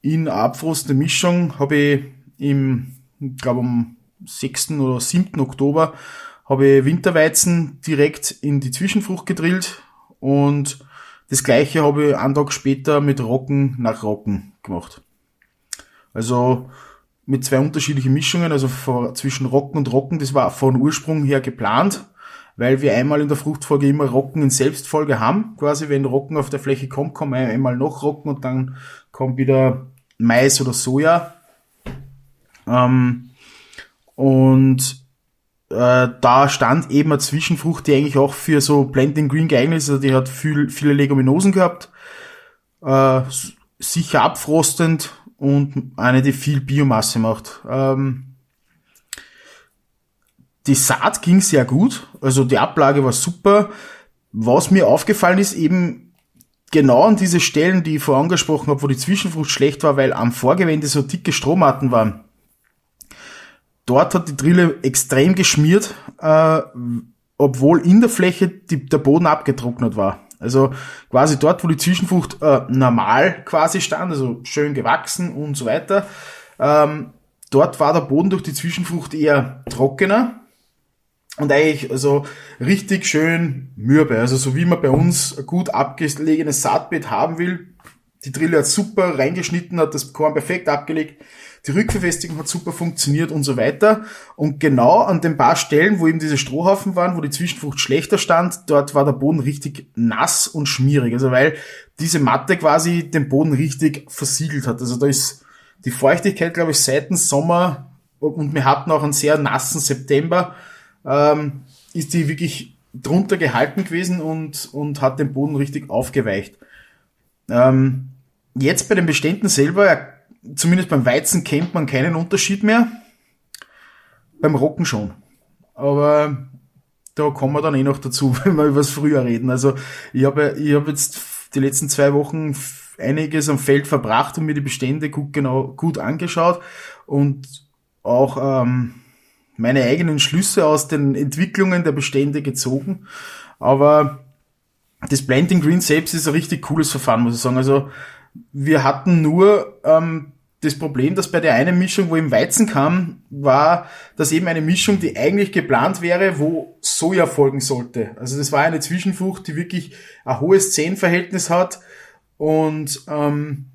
in abfrostende Mischung, habe ich im, ich glaube am 6. oder 7. Oktober habe ich Winterweizen direkt in die Zwischenfrucht gedrillt und das gleiche habe ich einen Tag später mit Rocken nach Rocken gemacht. Also mit zwei unterschiedlichen Mischungen, also zwischen Rocken und Rocken, das war von Ursprung her geplant, weil wir einmal in der Fruchtfolge immer Rocken in Selbstfolge haben. Quasi, wenn Rocken auf der Fläche kommt, kommen einmal noch Rocken und dann kommt wieder Mais oder Soja. Ähm, und äh, da stand eben eine Zwischenfrucht, die eigentlich auch für so Blending Green geeignet ist. Also die hat viel, viele Leguminosen gehabt, äh, sicher abfrostend und eine, die viel Biomasse macht. Ähm, die Saat ging sehr gut, also die Ablage war super. Was mir aufgefallen ist, eben genau an diese Stellen, die ich vorher angesprochen habe, wo die Zwischenfrucht schlecht war, weil am Vorgewende so dicke Strohmatten waren. Dort hat die Drille extrem geschmiert, äh, obwohl in der Fläche die, der Boden abgetrocknet war. Also quasi dort, wo die Zwischenfrucht äh, normal quasi stand, also schön gewachsen und so weiter, ähm, dort war der Boden durch die Zwischenfrucht eher trockener und eigentlich also richtig schön mürbe. Also so wie man bei uns ein gut abgelegenes Saatbeet haben will. Die Drille hat super reingeschnitten, hat das Korn perfekt abgelegt die Rückverfestigung hat super funktioniert und so weiter. Und genau an den paar Stellen, wo eben diese Strohhaufen waren, wo die Zwischenfrucht schlechter stand, dort war der Boden richtig nass und schmierig. Also weil diese Matte quasi den Boden richtig versiegelt hat. Also da ist die Feuchtigkeit, glaube ich, seit dem Sommer und wir hatten auch einen sehr nassen September, ähm, ist die wirklich drunter gehalten gewesen und, und hat den Boden richtig aufgeweicht. Ähm, jetzt bei den Beständen selber zumindest beim Weizen kennt man keinen Unterschied mehr. Beim Rocken schon. Aber da kommen wir dann eh noch dazu, wenn wir über das Frühjahr reden. Also ich habe ich hab jetzt die letzten zwei Wochen einiges am Feld verbracht und mir die Bestände gut genau gut angeschaut und auch ähm, meine eigenen Schlüsse aus den Entwicklungen der Bestände gezogen. Aber das Blending Green selbst ist ein richtig cooles Verfahren, muss ich sagen. Also wir hatten nur ähm, das Problem, dass bei der einen Mischung, wo im Weizen kam, war, dass eben eine Mischung, die eigentlich geplant wäre, wo Soja folgen sollte. Also das war eine Zwischenfrucht, die wirklich ein hohes Zehenverhältnis hat und ähm,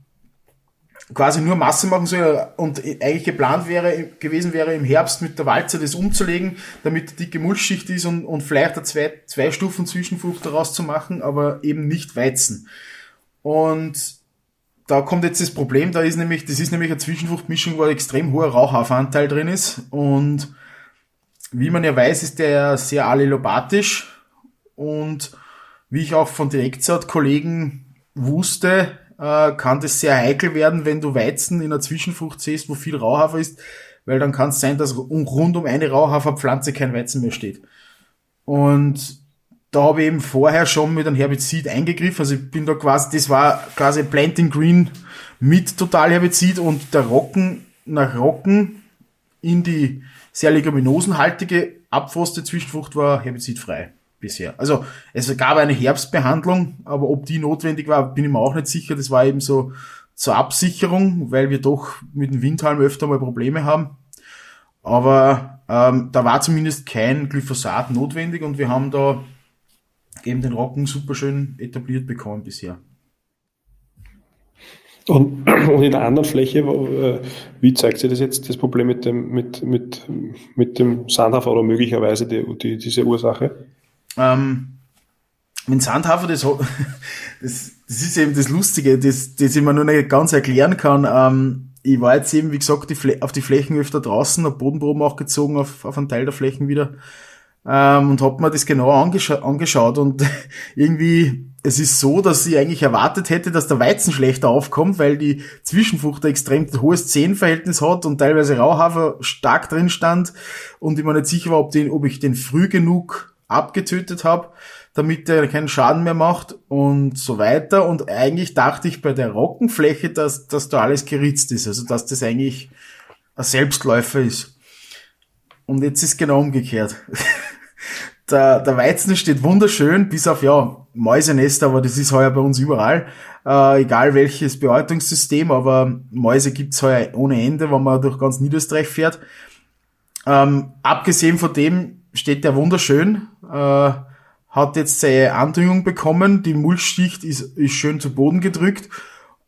quasi nur Masse machen soll und eigentlich geplant wäre, gewesen wäre, im Herbst mit der Walze das umzulegen, damit die dicke Mulchschicht ist und, und vielleicht eine zwei, zwei Stufen Zwischenfrucht daraus zu machen, aber eben nicht Weizen. Und da kommt jetzt das Problem, da ist nämlich, das ist nämlich eine Zwischenfruchtmischung, wo ein extrem hoher Rauchhafenanteil drin ist. Und wie man ja weiß, ist der sehr allelobatisch. Und wie ich auch von Direktsaat-Kollegen wusste, äh, kann das sehr heikel werden, wenn du Weizen in einer Zwischenfrucht siehst, wo viel Rauhafer ist, weil dann kann es sein, dass rund um eine Rauhaferpflanze kein Weizen mehr steht. Und da habe ich eben vorher schon mit einem Herbizid eingegriffen. Also ich bin da quasi, das war quasi Planting Green mit Totalherbizid und der Rocken nach Rocken in die sehr leguminosenhaltige Abfroste Zwischenfrucht war herbizidfrei bisher. Also es gab eine Herbstbehandlung, aber ob die notwendig war, bin ich mir auch nicht sicher. Das war eben so zur Absicherung, weil wir doch mit dem Windhalm öfter mal Probleme haben. Aber ähm, da war zumindest kein Glyphosat notwendig und wir haben da eben den Rocken super schön etabliert bekommen bisher. Und, und in der anderen Fläche, äh, wie zeigt sich das jetzt, das Problem mit dem, mit, mit, mit dem Sandhafer oder möglicherweise die, die, diese Ursache? Ähm, mit Sandhafer, das, das, das ist eben das Lustige, das, das ich mir nur nicht ganz erklären kann. Ähm, ich war jetzt eben, wie gesagt, die auf die Flächen öfter draußen, habe Bodenproben auch gezogen auf, auf einen Teil der Flächen wieder. Ähm, und hab mir das genau angescha angeschaut und irgendwie es ist so, dass ich eigentlich erwartet hätte, dass der Weizen schlechter aufkommt, weil die Zwischenfrucht ein extrem hohes Zehenverhältnis hat und teilweise Rauhafer stark drin stand und ich mir nicht sicher war, ob, den, ob ich den früh genug abgetötet habe, damit er keinen Schaden mehr macht und so weiter. Und eigentlich dachte ich bei der Rockenfläche, dass, dass da alles geritzt ist, also dass das eigentlich ein Selbstläufer ist. Und jetzt ist genau umgekehrt. der, der Weizen steht wunderschön, bis auf ja Mäusenester, aber das ist heuer bei uns überall. Äh, egal welches Beortungssystem, aber Mäuse gibt's heuer ohne Ende, wenn man durch ganz Niederösterreich fährt. Ähm, abgesehen von dem steht der wunderschön, äh, hat jetzt seine Andüngung bekommen, die Mulchschicht ist, ist schön zu Boden gedrückt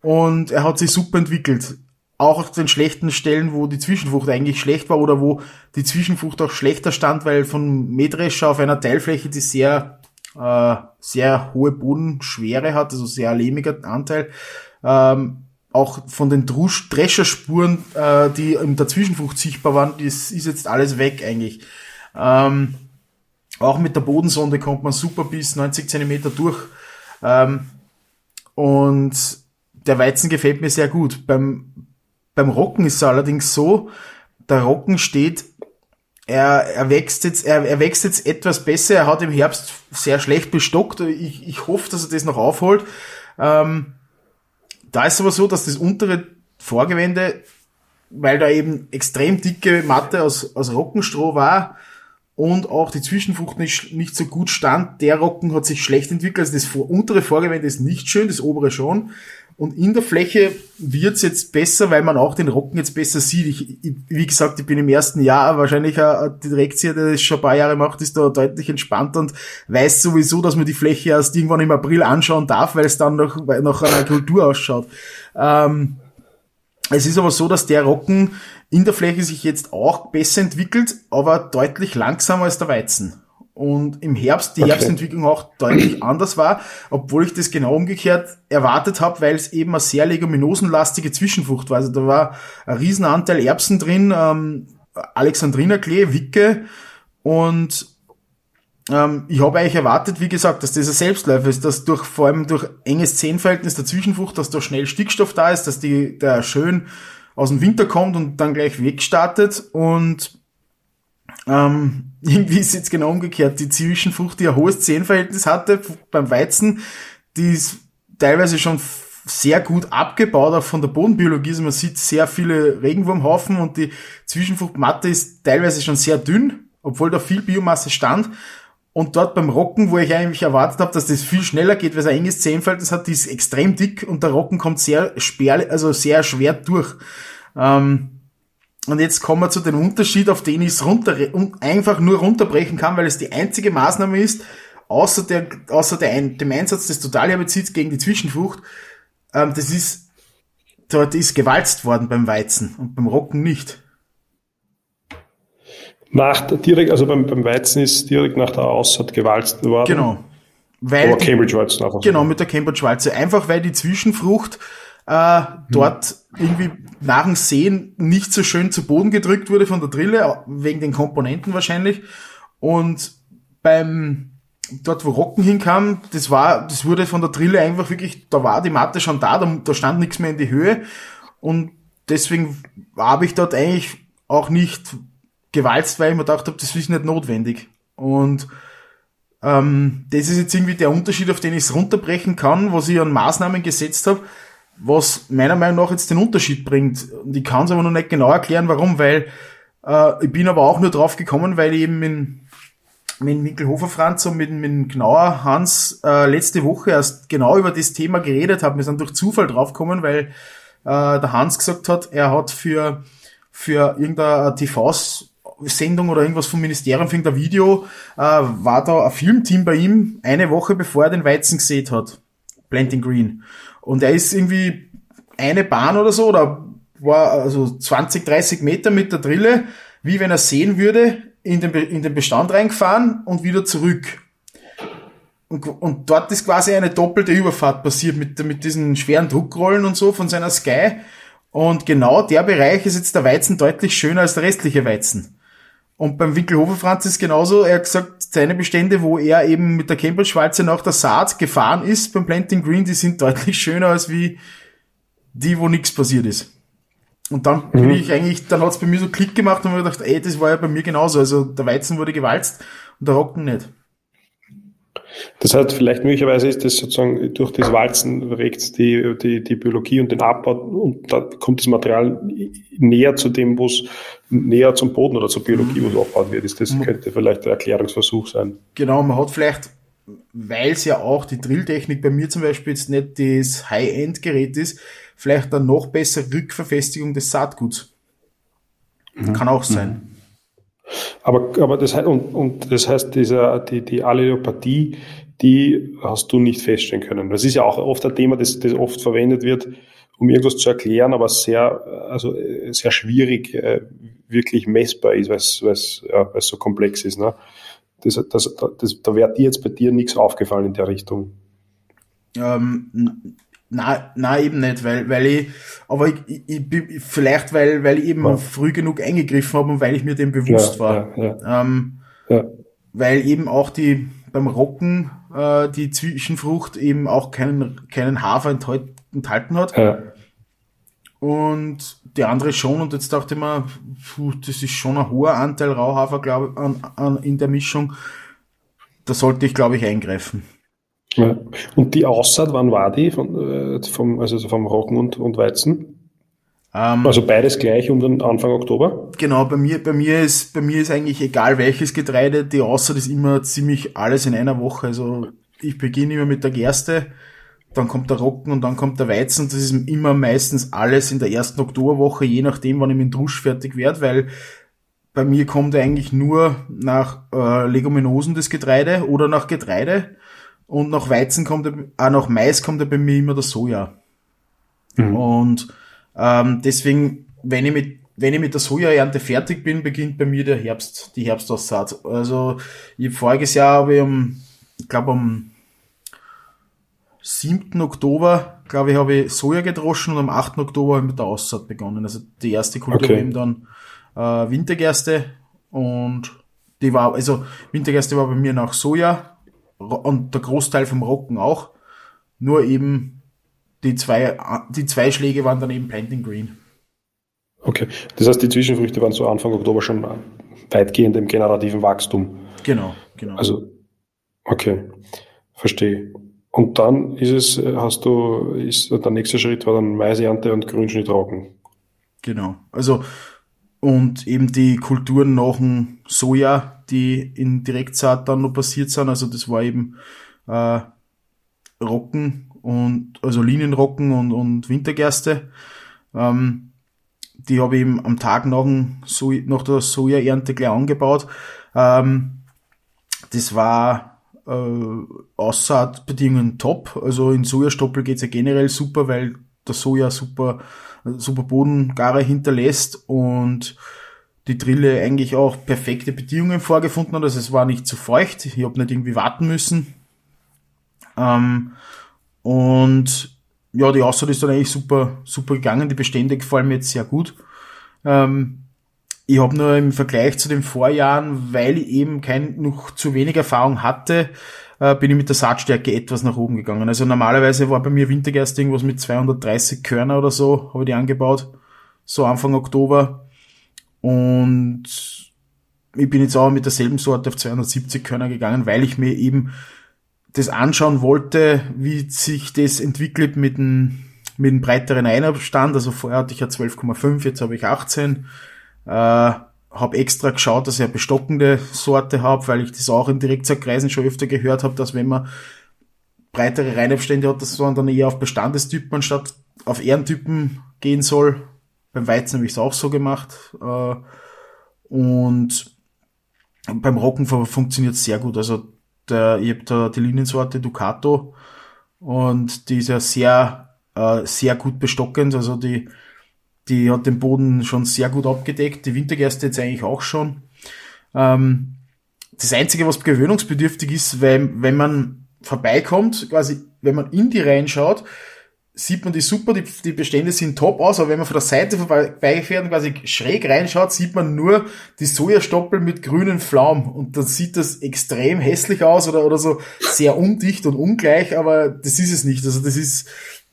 und er hat sich super entwickelt auch auf den schlechten Stellen, wo die Zwischenfrucht eigentlich schlecht war oder wo die Zwischenfrucht auch schlechter stand, weil von Mähdrescher auf einer Teilfläche, die sehr, äh, sehr hohe Bodenschwere hat, also sehr lehmiger Anteil, ähm, auch von den Drescherspuren, äh, die in der Zwischenfrucht sichtbar waren, das ist jetzt alles weg eigentlich. Ähm, auch mit der Bodensonde kommt man super bis 90 Zentimeter durch. Ähm, und der Weizen gefällt mir sehr gut. Beim, beim Rocken ist es allerdings so, der Rocken steht, er, er wächst jetzt, er, er wächst jetzt etwas besser. Er hat im Herbst sehr schlecht bestockt. Ich, ich hoffe, dass er das noch aufholt. Ähm, da ist aber so, dass das untere Vorgewende, weil da eben extrem dicke Matte aus, aus Rockenstroh war und auch die Zwischenfrucht nicht, nicht so gut stand, der Rocken hat sich schlecht entwickelt. Also das untere Vorgewende ist nicht schön, das obere schon. Und in der Fläche wird's jetzt besser, weil man auch den Rocken jetzt besser sieht. Ich, ich, wie gesagt, ich bin im ersten Jahr wahrscheinlich ein Direktzieher, der das schon ein paar Jahre macht, ist da deutlich entspannter und weiß sowieso, dass man die Fläche erst irgendwann im April anschauen darf, weil es dann noch nach einer Kultur ausschaut. Ähm, es ist aber so, dass der Rocken in der Fläche sich jetzt auch besser entwickelt, aber deutlich langsamer als der Weizen und im Herbst die okay. Herbstentwicklung auch deutlich anders war, obwohl ich das genau umgekehrt erwartet habe, weil es eben eine sehr leguminosenlastige Zwischenfrucht war. Also da war ein Riesenanteil Erbsen drin, ähm, Alexandrinerklee, Wicke und ähm, ich habe eigentlich erwartet, wie gesagt, dass das ein Selbstläufer ist, dass durch vor allem durch enges Zehenverhältnis der Zwischenfrucht, dass da schnell Stickstoff da ist, dass die der schön aus dem Winter kommt und dann gleich wegstartet und ähm, irgendwie ist jetzt genau umgekehrt. Die Zwischenfrucht, die ein hohes Zehenverhältnis hatte beim Weizen, die ist teilweise schon sehr gut abgebaut, auch von der Bodenbiologie. Also man sieht sehr viele Regenwurmhaufen und die Zwischenfruchtmatte ist teilweise schon sehr dünn, obwohl da viel Biomasse stand. Und dort beim Rocken, wo ich eigentlich erwartet habe, dass das viel schneller geht, weil es ein enges Zehenverhältnis hat, die ist extrem dick und der Rocken kommt sehr schwer, also sehr schwer durch. Ähm, und jetzt kommen wir zu dem Unterschied, auf den ich es runter, einfach nur runterbrechen kann, weil es die einzige Maßnahme ist, außer, der, außer der, dem Einsatz des Totalherbizids gegen die Zwischenfrucht, ähm, das ist, dort ist gewalzt worden beim Weizen und beim Rocken nicht. Nach direkt, also beim, beim Weizen ist direkt nach der Aussaat gewalzt worden. Genau. Weil Aber Cambridge einfach. Genau, mit der Cambridge Walze. Einfach weil die Zwischenfrucht äh, dort hm. Irgendwie nach dem Sehen nicht so schön zu Boden gedrückt wurde von der Drille, wegen den Komponenten wahrscheinlich. Und beim dort, wo Rocken hinkam, das war, das wurde von der Drille einfach wirklich, da war die Matte schon da, da, da stand nichts mehr in die Höhe. Und deswegen habe ich dort eigentlich auch nicht gewalzt, weil ich mir gedacht habe, das ist nicht notwendig. Und ähm, das ist jetzt irgendwie der Unterschied, auf den ich es runterbrechen kann, was ich an Maßnahmen gesetzt habe was meiner Meinung nach jetzt den Unterschied bringt. Und ich kann es aber noch nicht genau erklären, warum, weil äh, ich bin aber auch nur drauf gekommen, weil ich eben mit, mit Mikkelhofer Franz und mit, mit Gnauer Hans äh, letzte Woche erst genau über das Thema geredet habe. Wir sind durch Zufall draufgekommen, weil äh, der Hans gesagt hat, er hat für, für irgendeine TV Sendung oder irgendwas vom Ministerium für ein Video, äh, war da ein Filmteam bei ihm eine Woche bevor er den Weizen gesehen hat. Planting Green. Und er ist irgendwie eine Bahn oder so, oder war also 20, 30 Meter mit der Drille, wie wenn er sehen würde, in den, in den Bestand reingefahren und wieder zurück. Und, und dort ist quasi eine doppelte Überfahrt passiert mit, mit diesen schweren Druckrollen und so von seiner Sky. Und genau der Bereich ist jetzt der Weizen deutlich schöner als der restliche Weizen. Und beim Winkelhofer Franz ist genauso. Er hat gesagt, seine Bestände, wo er eben mit der Cambridge-Walze nach der Saat gefahren ist beim Planting Green, die sind deutlich schöner als wie die, wo nichts passiert ist. Und dann mhm. bin ich eigentlich, dann hat's bei mir so Klick gemacht und mir gedacht, ey, das war ja bei mir genauso. Also der Weizen wurde gewalzt und der Rocken nicht. Das heißt, vielleicht möglicherweise ist das sozusagen durch das Walzen regt die, die, die Biologie und den Abbau und da kommt das Material näher zu dem, wo es näher zum Boden oder zur Biologie, wo es aufgebaut wird. Das mhm. könnte vielleicht ein Erklärungsversuch sein. Genau, man hat vielleicht, weil es ja auch die Drilltechnik bei mir zum Beispiel jetzt nicht das High-End-Gerät ist, vielleicht eine noch bessere Rückverfestigung des Saatguts. Mhm. Kann auch sein. Mhm. Aber, aber das, und, und das heißt, dieser, die, die Allelopathie, die hast du nicht feststellen können. Das ist ja auch oft ein Thema, das, das oft verwendet wird, um irgendwas zu erklären, aber sehr, also sehr schwierig äh, wirklich messbar ist, weil es ja, so komplex ist. Ne? Das, das, das, da wäre dir jetzt bei dir nichts aufgefallen in der Richtung. Ähm, na, na eben nicht, weil, weil ich, aber ich, ich, ich vielleicht, weil, weil ich eben ja. früh genug eingegriffen habe und weil ich mir dem bewusst ja, war. Ja, ähm, weil eben auch die, beim Rocken, äh, die Zwischenfrucht eben auch keinen, keinen Hafer enthalten hat. Und die andere schon, und jetzt dachte ich mir, puh, das ist schon ein hoher Anteil Rauhafer, glaube ich, an, an, in der Mischung. Da sollte ich, glaube ich, eingreifen. Ja. Und die Aussaat, wann war die von, äh, vom, also vom Roggen und, und Weizen? Um, ähm, also beides gleich um den Anfang Oktober? Genau, bei mir, bei mir ist, bei mir ist eigentlich egal welches Getreide, die Aussaat ist immer ziemlich alles in einer Woche. Also ich beginne immer mit der Gerste, dann kommt der Rocken und dann kommt der Weizen. Das ist immer meistens alles in der ersten Oktoberwoche, je nachdem, wann ich mit dem Drusch fertig werde, weil bei mir kommt eigentlich nur nach äh, Leguminosen das Getreide oder nach Getreide. Und nach Weizen kommt, auch nach Mais kommt ja bei mir immer der Soja. Mhm. Und ähm, deswegen, wenn ich mit wenn ich mit der Sojaernte fertig bin, beginnt bei mir der Herbst, die Herbstaussaat. Also ich voriges Jahr habe ich am, ich glaube am 7. Oktober, glaube ich, habe ich Soja gedroschen und am 8. Oktober habe ich mit der Aussaat begonnen. Also die erste Kultur okay. eben dann äh, Wintergerste und die war, also Wintergerste war bei mir nach Soja, und der Großteil vom Rocken auch. Nur eben die zwei, die zwei Schläge waren dann eben Planting Green. Okay, das heißt, die Zwischenfrüchte waren so Anfang Oktober schon weitgehend im generativen Wachstum. Genau, genau. Also, okay, verstehe. Und dann ist es, hast du, ist der nächste Schritt war dann Maisernte und Grünschnitt trocken. Genau. Also, und eben die Kulturen nach dem Soja, die in Direktsaat dann noch passiert sind. Also das war eben äh, Rocken und also Linienrocken und, und Wintergerste. Ähm, die habe ich eben am Tag nach, dem so nach der Sojaernte gleich angebaut. Ähm, das war äh, Aussaatbedingungen top. Also in Sojastoppel geht's ja generell super, weil der Soja super, super Bodengare hinterlässt und die Drille eigentlich auch perfekte Bedingungen vorgefunden hat. Also es war nicht zu feucht. Ich habe nicht irgendwie warten müssen. Ähm, und ja, die Aussaat ist dann eigentlich super, super gegangen. Die Bestände gefallen mir jetzt sehr gut. Ähm, ich habe nur im Vergleich zu den Vorjahren, weil ich eben kein, noch zu wenig Erfahrung hatte, äh, bin ich mit der Saatstärke etwas nach oben gegangen. Also normalerweise war bei mir Wintergerst irgendwas mit 230 Körner oder so, habe ich die angebaut. So Anfang Oktober. Und ich bin jetzt auch mit derselben Sorte auf 270 Körner gegangen, weil ich mir eben das anschauen wollte, wie sich das entwickelt mit dem, mit dem breiteren Einabstand. Also vorher hatte ich ja 12,5, jetzt habe ich 18. Äh, habe extra geschaut, dass ich eine bestockende Sorte habe, weil ich das auch in Direktsaatkreisen schon öfter gehört habe, dass wenn man breitere Reinabstände hat, dass man dann eher auf Bestandestypen anstatt auf Ehrentypen gehen soll. Beim Weizen habe ich es auch so gemacht. Äh, und beim Rocken funktioniert es sehr gut. Also der, ich habe da die Liniensorte Ducato und die ist ja sehr, äh, sehr gut bestockend. Also die, die hat den Boden schon sehr gut abgedeckt. Die Wintergerste jetzt eigentlich auch schon. Ähm, das Einzige, was gewöhnungsbedürftig ist, wenn, wenn man vorbeikommt, quasi, wenn man in die reinschaut, sieht man die super, die, die Bestände sind top aus, aber wenn man von der Seite vorbeifährt und quasi schräg reinschaut, sieht man nur die Sojastoppel mit grünen Pflaumen und dann sieht das extrem hässlich aus oder, oder so sehr undicht und ungleich, aber das ist es nicht. Also das ist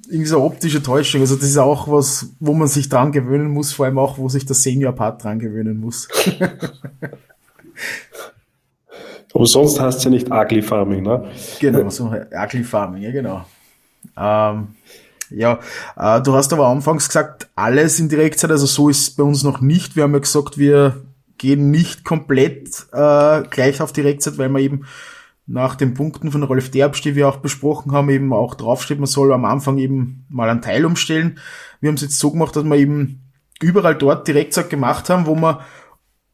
irgendwie so eine optische Täuschung. Also das ist auch was, wo man sich dran gewöhnen muss, vor allem auch, wo sich der Senior-Part dran gewöhnen muss. aber sonst heißt es ja nicht Ugly Farming, ne? Genau, so Ugly Farming, ja genau. Ähm, ja, äh, du hast aber anfangs gesagt, alles in Direktzeit, also so ist bei uns noch nicht. Wir haben ja gesagt, wir gehen nicht komplett äh, gleich auf Direktzeit, weil wir eben nach den Punkten von Rolf Derbst, die wir auch besprochen haben, eben auch draufsteht, man soll am Anfang eben mal einen Teil umstellen. Wir haben es jetzt so gemacht, dass wir eben überall dort Direktzeit gemacht haben, wo wir,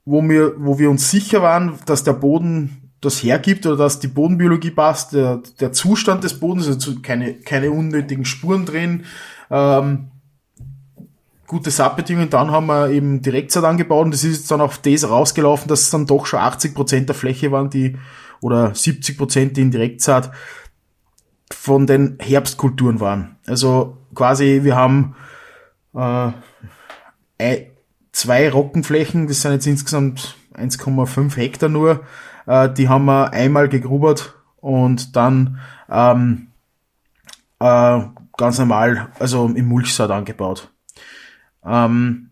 wo wir, wo wir uns sicher waren, dass der Boden das hergibt oder dass die Bodenbiologie passt, der, der Zustand des Bodens, also keine, keine unnötigen Spuren drin, ähm, gute Saatbedingungen, dann haben wir eben Direktsaat angebaut und das ist jetzt dann auf das rausgelaufen, dass es dann doch schon 80 Prozent der Fläche waren, die oder 70%, Prozent, die in Direktsaat von den Herbstkulturen waren. Also quasi, wir haben äh, zwei Rockenflächen, das sind jetzt insgesamt 1,5 Hektar nur, äh, die haben wir einmal gegrubert und dann ähm, äh, ganz normal, also im Mulchsaat angebaut. Ähm,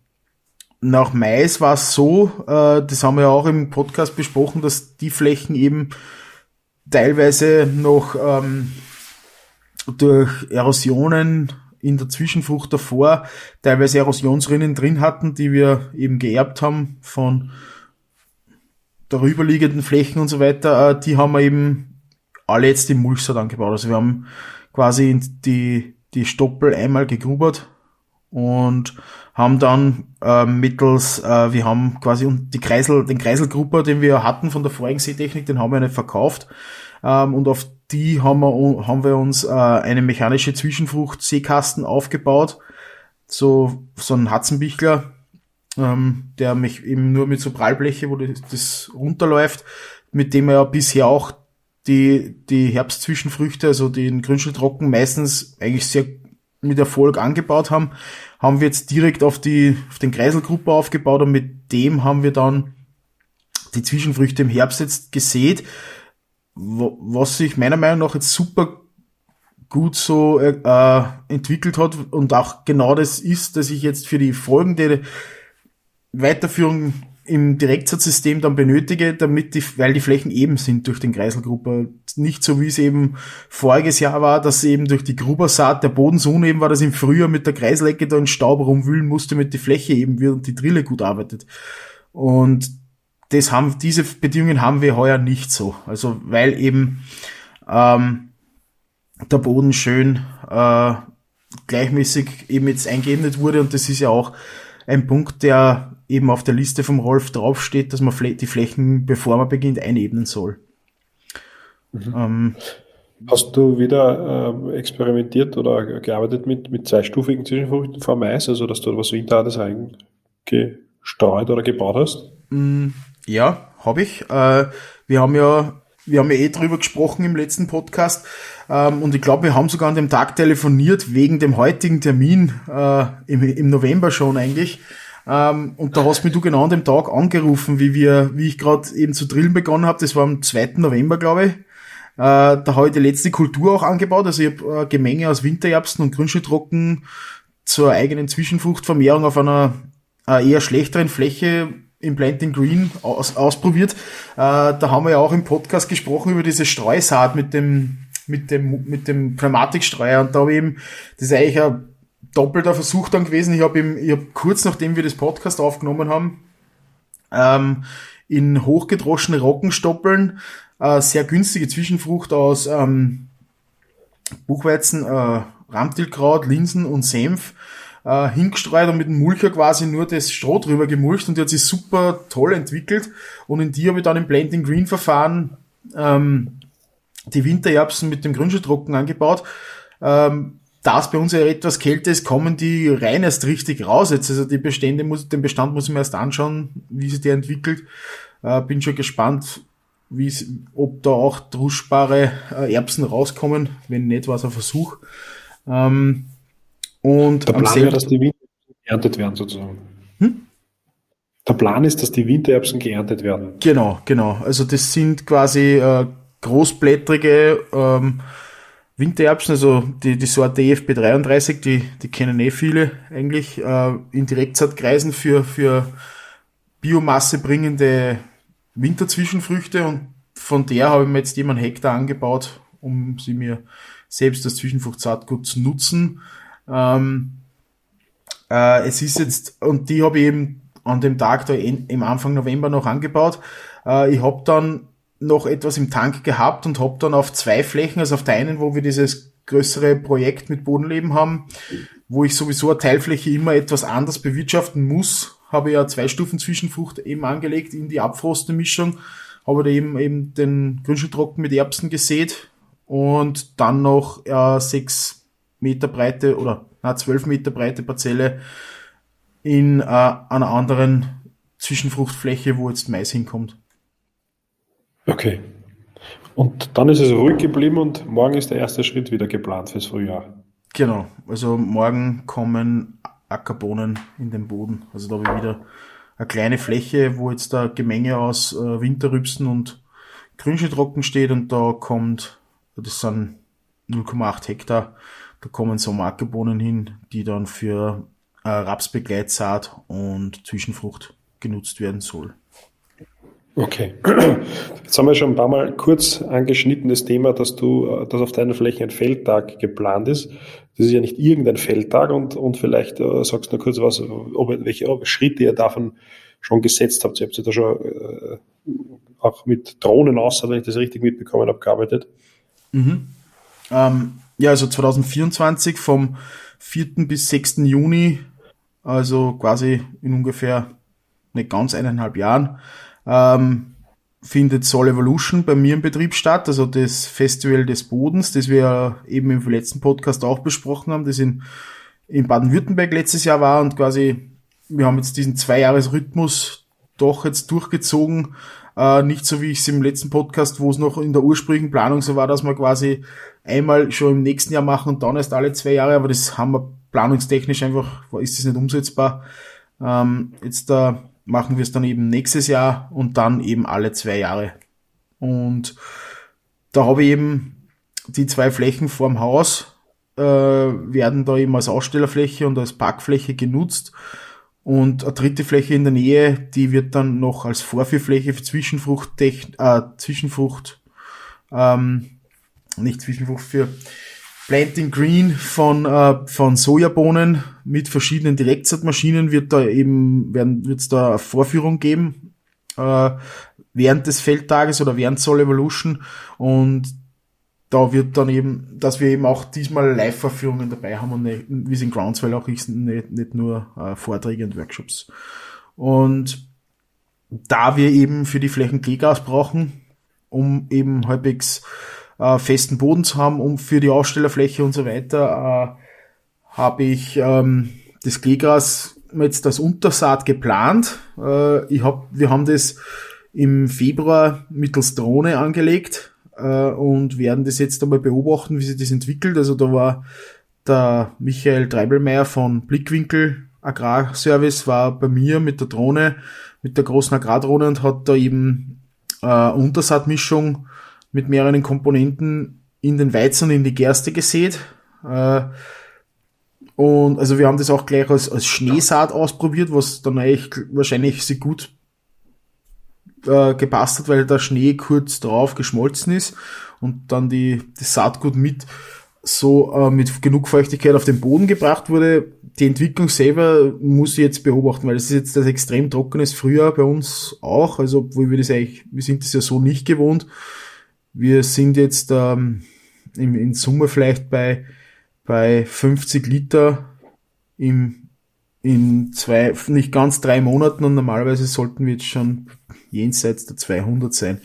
nach Mais war es so, äh, das haben wir auch im Podcast besprochen, dass die Flächen eben teilweise noch ähm, durch Erosionen in der Zwischenfrucht davor teilweise Erosionsrinnen drin hatten, die wir eben geerbt haben von darüberliegenden Flächen und so weiter, äh, die haben wir eben alle jetzt im Mulchsaat angebaut. Also wir haben quasi die, die Stoppel einmal gegrubert und haben dann äh, mittels, äh, wir haben quasi die Kreisel, den Kreiselgrupper, den wir hatten von der vorigen Seetechnik, den haben wir nicht verkauft. Ähm, und auf die haben wir, haben wir uns äh, eine mechanische Zwischenfrucht-Seekasten aufgebaut. So, so ein Hatzenbichler, ähm, der mich eben nur mit so Prallbleche, wo das, das runterläuft, mit dem er ja bisher auch die, die Herbstzwischenfrüchte, also den Grünschnittrocken meistens eigentlich sehr mit Erfolg angebaut haben, haben wir jetzt direkt auf die, auf den Kreiselgruppe aufgebaut und mit dem haben wir dann die Zwischenfrüchte im Herbst jetzt gesät, was sich meiner Meinung nach jetzt super gut so äh, entwickelt hat und auch genau das ist, dass ich jetzt für die folgende Weiterführung im Direktsatz-System dann benötige, damit die, weil die Flächen eben sind durch den Kreiselgrupper. Nicht so wie es eben voriges Jahr war, dass eben durch die Grubersaat der Boden so uneben war, dass im Frühjahr mit der Kreislecke da in Staub rumwühlen musste, damit die Fläche eben wird und die Drille gut arbeitet. Und das haben, diese Bedingungen haben wir heuer nicht so. Also, weil eben, ähm, der Boden schön, äh, gleichmäßig eben jetzt eingeebnet wurde und das ist ja auch ein Punkt, der eben auf der Liste vom Rolf draufsteht, dass man die Flächen, bevor man beginnt, einebnen soll. Mhm. Ähm, Hast du wieder äh, experimentiert oder gearbeitet mit, mit zweistufigen Zwischenfrüchten vor Mais, also dass du was Winterhartes reingestreut oder gebaut hast? Mm, ja, habe ich. Äh, wir haben ja wir haben ja eh drüber gesprochen im letzten Podcast ähm, und ich glaube, wir haben sogar an dem Tag telefoniert wegen dem heutigen Termin äh, im, im November schon eigentlich. Ähm, und da hast mich du genau an dem Tag angerufen, wie wir, wie ich gerade eben zu drillen begonnen habe. Das war am 2. November, glaube ich. Äh, da habe ich die letzte Kultur auch angebaut. Also ich habe äh, Gemenge aus Wintererbsen und Grünschnittrocken zur eigenen Zwischenfruchtvermehrung auf einer äh, eher schlechteren Fläche im Planting Green aus, ausprobiert. Äh, da haben wir ja auch im Podcast gesprochen über diese Streusaat mit dem mit dem mit dem Pneumatikstreuer und da habe ich eben das ist eigentlich ein doppelter Versuch dann gewesen. Ich habe hab kurz nachdem wir das Podcast aufgenommen haben ähm, in hochgedroschene Rockenstoppeln äh, sehr günstige Zwischenfrucht aus ähm, Buchweizen, äh, Ramtilkraut, Linsen und Senf äh, hingestreut und mit dem Mulcher quasi nur das Stroh drüber gemulcht und die hat sich super toll entwickelt. Und in die habe ich dann im Blending Green Verfahren ähm, die Wintererbsen mit dem Grünschuttrocken angebaut. Ähm, da es bei uns ja etwas kälter ist, kommen die rein erst richtig raus jetzt. Also die Bestände muss, den Bestand muss ich mir erst anschauen, wie sich der entwickelt. Äh, bin schon gespannt, wie ob da auch druschbare äh, Erbsen rauskommen. Wenn nicht, war es ein Versuch. Ähm, Und der Plan wäre, dass die Wintererbsen geerntet werden sozusagen. Hm? Der Plan ist, dass die Wintererbsen geerntet werden. Genau, genau. Also das sind quasi äh, großblättrige ähm, Wintererbsen, also die, die Sorte EFB 33, die, die kennen eh viele eigentlich, äh, in Direktsaatkreisen für, für Biomasse bringende Winterzwischenfrüchte und von der habe ich mir jetzt jemand Hektar angebaut, um sie mir selbst als Zwischenfruchtsaatgut zu nutzen. Ähm, äh, es ist jetzt, und die habe ich eben an dem Tag da in, im Anfang November noch angebaut. Äh, ich habe dann noch etwas im Tank gehabt und habe dann auf zwei Flächen, also auf der einen, wo wir dieses größere Projekt mit Bodenleben haben, wo ich sowieso eine Teilfläche immer etwas anders bewirtschaften muss, habe ich ja zwei Stufen Zwischenfrucht eben angelegt in die Abfrostemischung, habe da eben, eben den Grünscheltrocken mit Erbsen gesät und dann noch äh, sechs Meter breite oder na, zwölf Meter breite Parzelle in äh, einer anderen Zwischenfruchtfläche, wo jetzt Mais hinkommt. Okay. Und dann ist es ruhig geblieben und morgen ist der erste Schritt wieder geplant fürs Frühjahr. Genau. Also morgen kommen Ackerbohnen in den Boden. Also da habe ich wieder eine kleine Fläche, wo jetzt da Gemenge aus äh, Winterrübsen und Grünschnittrocken steht und da kommt, das sind 0,8 Hektar, da kommen so Ackerbohnen hin, die dann für äh, Rapsbegleitsaat und Zwischenfrucht genutzt werden soll. Okay. Jetzt haben wir schon ein paar Mal kurz angeschnitten das Thema, dass du, dass auf deiner Fläche ein Feldtag geplant ist. Das ist ja nicht irgendein Feldtag und, und vielleicht äh, sagst du noch kurz was, ob, welche Schritte ihr davon schon gesetzt habt. Ihr habt ja da schon äh, auch mit Drohnen aus, wenn ich das richtig mitbekommen habe, gearbeitet. Mhm. Ähm, ja, also 2024 vom 4. bis 6. Juni, also quasi in ungefähr nicht ganz eineinhalb Jahren, ähm, findet Soul Evolution bei mir im Betrieb statt, also das Festival des Bodens, das wir eben im letzten Podcast auch besprochen haben, das in, in Baden-Württemberg letztes Jahr war und quasi, wir haben jetzt diesen Zwei-Jahres-Rhythmus doch jetzt durchgezogen, äh, nicht so wie ich es im letzten Podcast, wo es noch in der ursprünglichen Planung so war, dass wir quasi einmal schon im nächsten Jahr machen und dann erst alle zwei Jahre, aber das haben wir planungstechnisch einfach, ist das nicht umsetzbar. Ähm, jetzt da machen wir es dann eben nächstes Jahr und dann eben alle zwei Jahre. Und da habe ich eben die zwei Flächen vorm Haus, äh, werden da eben als Ausstellerfläche und als Parkfläche genutzt. Und eine dritte Fläche in der Nähe, die wird dann noch als Vorführfläche für Zwischenfrucht, äh, Zwischenfrucht, ähm, nicht Zwischenfrucht, für Planting Green von, äh, von Sojabohnen mit verschiedenen Direktsaatmaschinen wird da eben, werden, wird es da eine Vorführung geben, äh, während des Feldtages oder während Soul Evolution und da wird dann eben, dass wir eben auch diesmal Live-Vorführungen dabei haben und nicht, wie es in Groundswell auch ist, nicht, nicht nur äh, Vorträge und Workshops. Und da wir eben für die Flächen Kleegas brauchen, um eben halbwegs äh, festen Boden zu haben, um für die Ausstellerfläche und so weiter, äh, habe ich ähm, das Kleegras jetzt als Untersaat geplant. Äh, ich hab, wir haben das im Februar mittels Drohne angelegt äh, und werden das jetzt einmal beobachten, wie sich das entwickelt. Also da war der Michael Treibelmeier von Blickwinkel Agrarservice war bei mir mit der Drohne, mit der großen Agrardrohne und hat da eben äh, Untersaatmischung mit mehreren Komponenten in den Weizen und in die Gerste gesät. Äh, und also wir haben das auch gleich als, als Schneesaat ausprobiert, was dann eigentlich wahrscheinlich sehr gut äh, gepasst hat, weil der Schnee kurz drauf geschmolzen ist und dann die, das Saatgut mit so äh, mit genug Feuchtigkeit auf den Boden gebracht wurde. Die Entwicklung selber muss ich jetzt beobachten, weil es ist jetzt das extrem trockenes Frühjahr bei uns auch. Also obwohl wir das eigentlich, wir sind das ja so nicht gewohnt. Wir sind jetzt ähm, im, in Summe vielleicht bei, bei 50 Liter im, in zwei, nicht ganz drei Monaten und normalerweise sollten wir jetzt schon jenseits der 200 sein.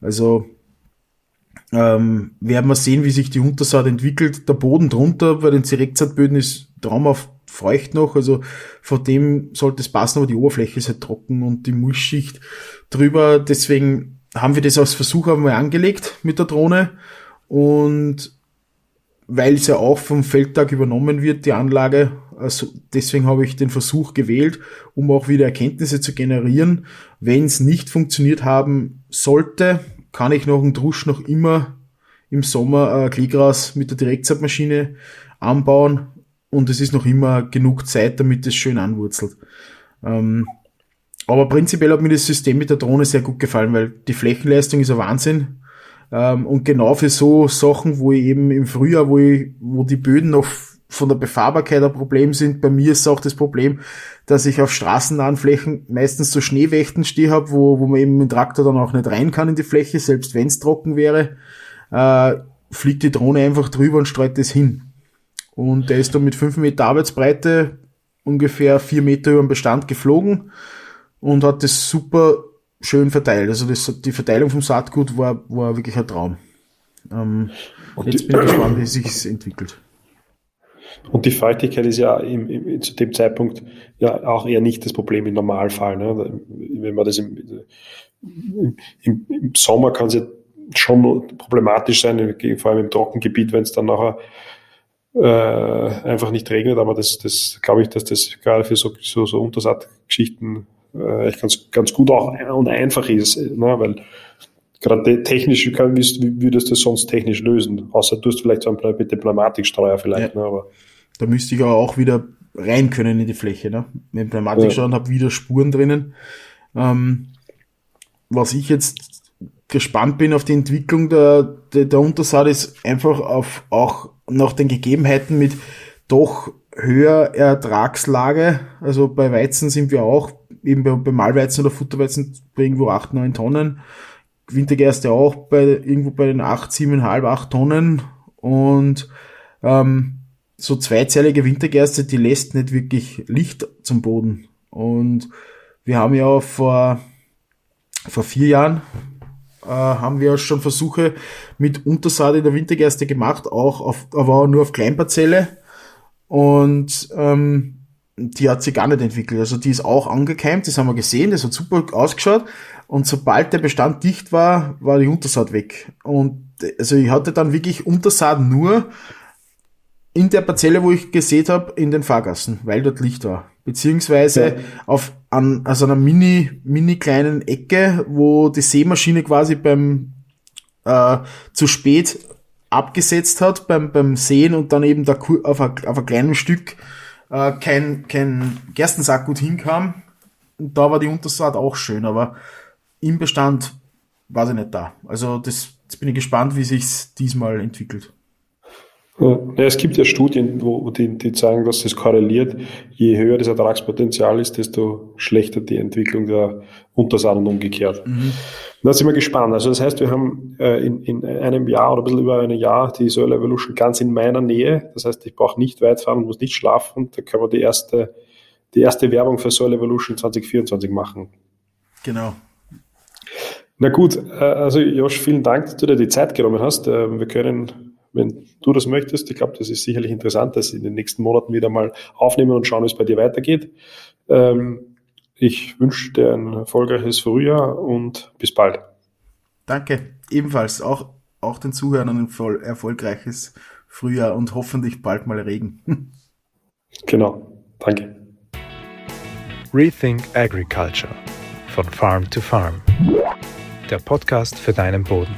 Also ähm, werden wir sehen, wie sich die Untersaat entwickelt. Der Boden drunter bei den Direktsaatböden ist traumhaft feucht noch, also von dem sollte es passen, aber die Oberfläche ist halt trocken und die Mulchschicht drüber. Deswegen haben wir das als Versuch einmal angelegt mit der Drohne und weil es ja auch vom Feldtag übernommen wird, die Anlage. Also deswegen habe ich den Versuch gewählt, um auch wieder Erkenntnisse zu generieren. Wenn es nicht funktioniert haben sollte, kann ich noch einen Drusch noch immer im Sommer äh, Kleegras mit der Direktsaatmaschine anbauen und es ist noch immer genug Zeit, damit es schön anwurzelt. Ähm, aber prinzipiell hat mir das System mit der Drohne sehr gut gefallen, weil die Flächenleistung ist ein Wahnsinn. Ähm, und genau für so Sachen, wo ich eben im Frühjahr, wo ich, wo die Böden noch von der Befahrbarkeit ein Problem sind, bei mir ist auch das Problem, dass ich auf straßennahen Flächen meistens so Schneewächten stehe habe, wo, wo man eben mit dem Traktor dann auch nicht rein kann in die Fläche, selbst wenn es trocken wäre, äh, fliegt die Drohne einfach drüber und streut das hin. Und der ist dann mit fünf Meter Arbeitsbreite ungefähr vier Meter über den Bestand geflogen und hat das super schön verteilt. Also das, die Verteilung vom Saatgut war, war wirklich ein Traum. Ähm, jetzt bin ich gespannt, wie sich entwickelt. Und die Feuchtigkeit ist ja im, im, zu dem Zeitpunkt ja auch eher nicht das Problem im Normalfall. Ne? Wenn man das im, im, im Sommer kann es ja schon problematisch sein, vor allem im Trockengebiet, wenn es dann nachher äh, einfach nicht regnet, aber das, das glaube ich, dass das gerade für so, so, so Untersaatgeschichten äh, echt ganz, ganz gut auch und einfach ist, ne? weil gerade technisch, wie, würdest du das sonst technisch lösen? Außer du hast vielleicht so ein mit dem Pneumatikstreuer vielleicht, ja. ne? aber da müsste ich aber auch wieder rein können in die Fläche, ne? Mit dem Pneumatikstreuer ja. habe wieder Spuren drinnen. Ähm, was ich jetzt gespannt bin auf die Entwicklung der, der, der Untersaat ist einfach auf auch nach den Gegebenheiten mit doch höher Ertragslage. Also bei Weizen sind wir auch eben bei, bei Malweizen oder Futterweizen bei irgendwo 8, 9 Tonnen. Wintergerste auch bei irgendwo bei den 8, 7,5, 8 Tonnen. Und ähm, so zweizeilige Wintergerste, die lässt nicht wirklich Licht zum Boden. Und wir haben ja vor, vor vier Jahren äh, haben wir schon Versuche mit Untersaat in der Wintergerste gemacht, auch auf, aber nur auf Kleinparzelle. Und ähm, die hat sich gar nicht entwickelt. Also die ist auch angekeimt, das haben wir gesehen, das hat super ausgeschaut. Und sobald der Bestand dicht war, war die Untersaat weg. Und also ich hatte dann wirklich Untersaat nur in der Parzelle, wo ich gesät habe, in den Fahrgassen, weil dort Licht war. Beziehungsweise ja. auf an, also einer mini, mini kleinen Ecke, wo die Seemaschine quasi beim äh, zu spät abgesetzt hat beim, beim Sehen und dann eben da auf, ein, auf ein kleines Stück äh, kein, kein Gerstensack gut hinkam. Und da war die Untersaat auch schön, aber im Bestand war sie nicht da. Also das, jetzt bin ich gespannt, wie sich's diesmal entwickelt. Ja, es gibt ja Studien, wo die, die zeigen, dass es korreliert. Je höher das Ertragspotenzial ist, desto schlechter die Entwicklung der Untersaat und umgekehrt. Mhm. Da sind wir gespannt. Also das heißt, wir haben äh, in, in einem Jahr oder ein bisschen über einem Jahr die Soil Evolution ganz in meiner Nähe. Das heißt, ich brauche nicht weit fahren, muss nicht schlafen. Da können wir die erste, die erste Werbung für Soil Evolution 2024 machen. Genau. Na gut, äh, also Josh, vielen Dank, dass du dir die Zeit genommen hast. Äh, wir können wenn du das möchtest. Ich glaube, das ist sicherlich interessant, das in den nächsten Monaten wieder mal aufnehmen und schauen, wie es bei dir weitergeht. Ähm, ich wünsche dir ein erfolgreiches Frühjahr und bis bald. Danke, ebenfalls auch, auch den Zuhörern ein voll erfolgreiches Frühjahr und hoffentlich bald mal Regen. genau, danke. Rethink Agriculture von Farm to Farm. Der Podcast für deinen Boden.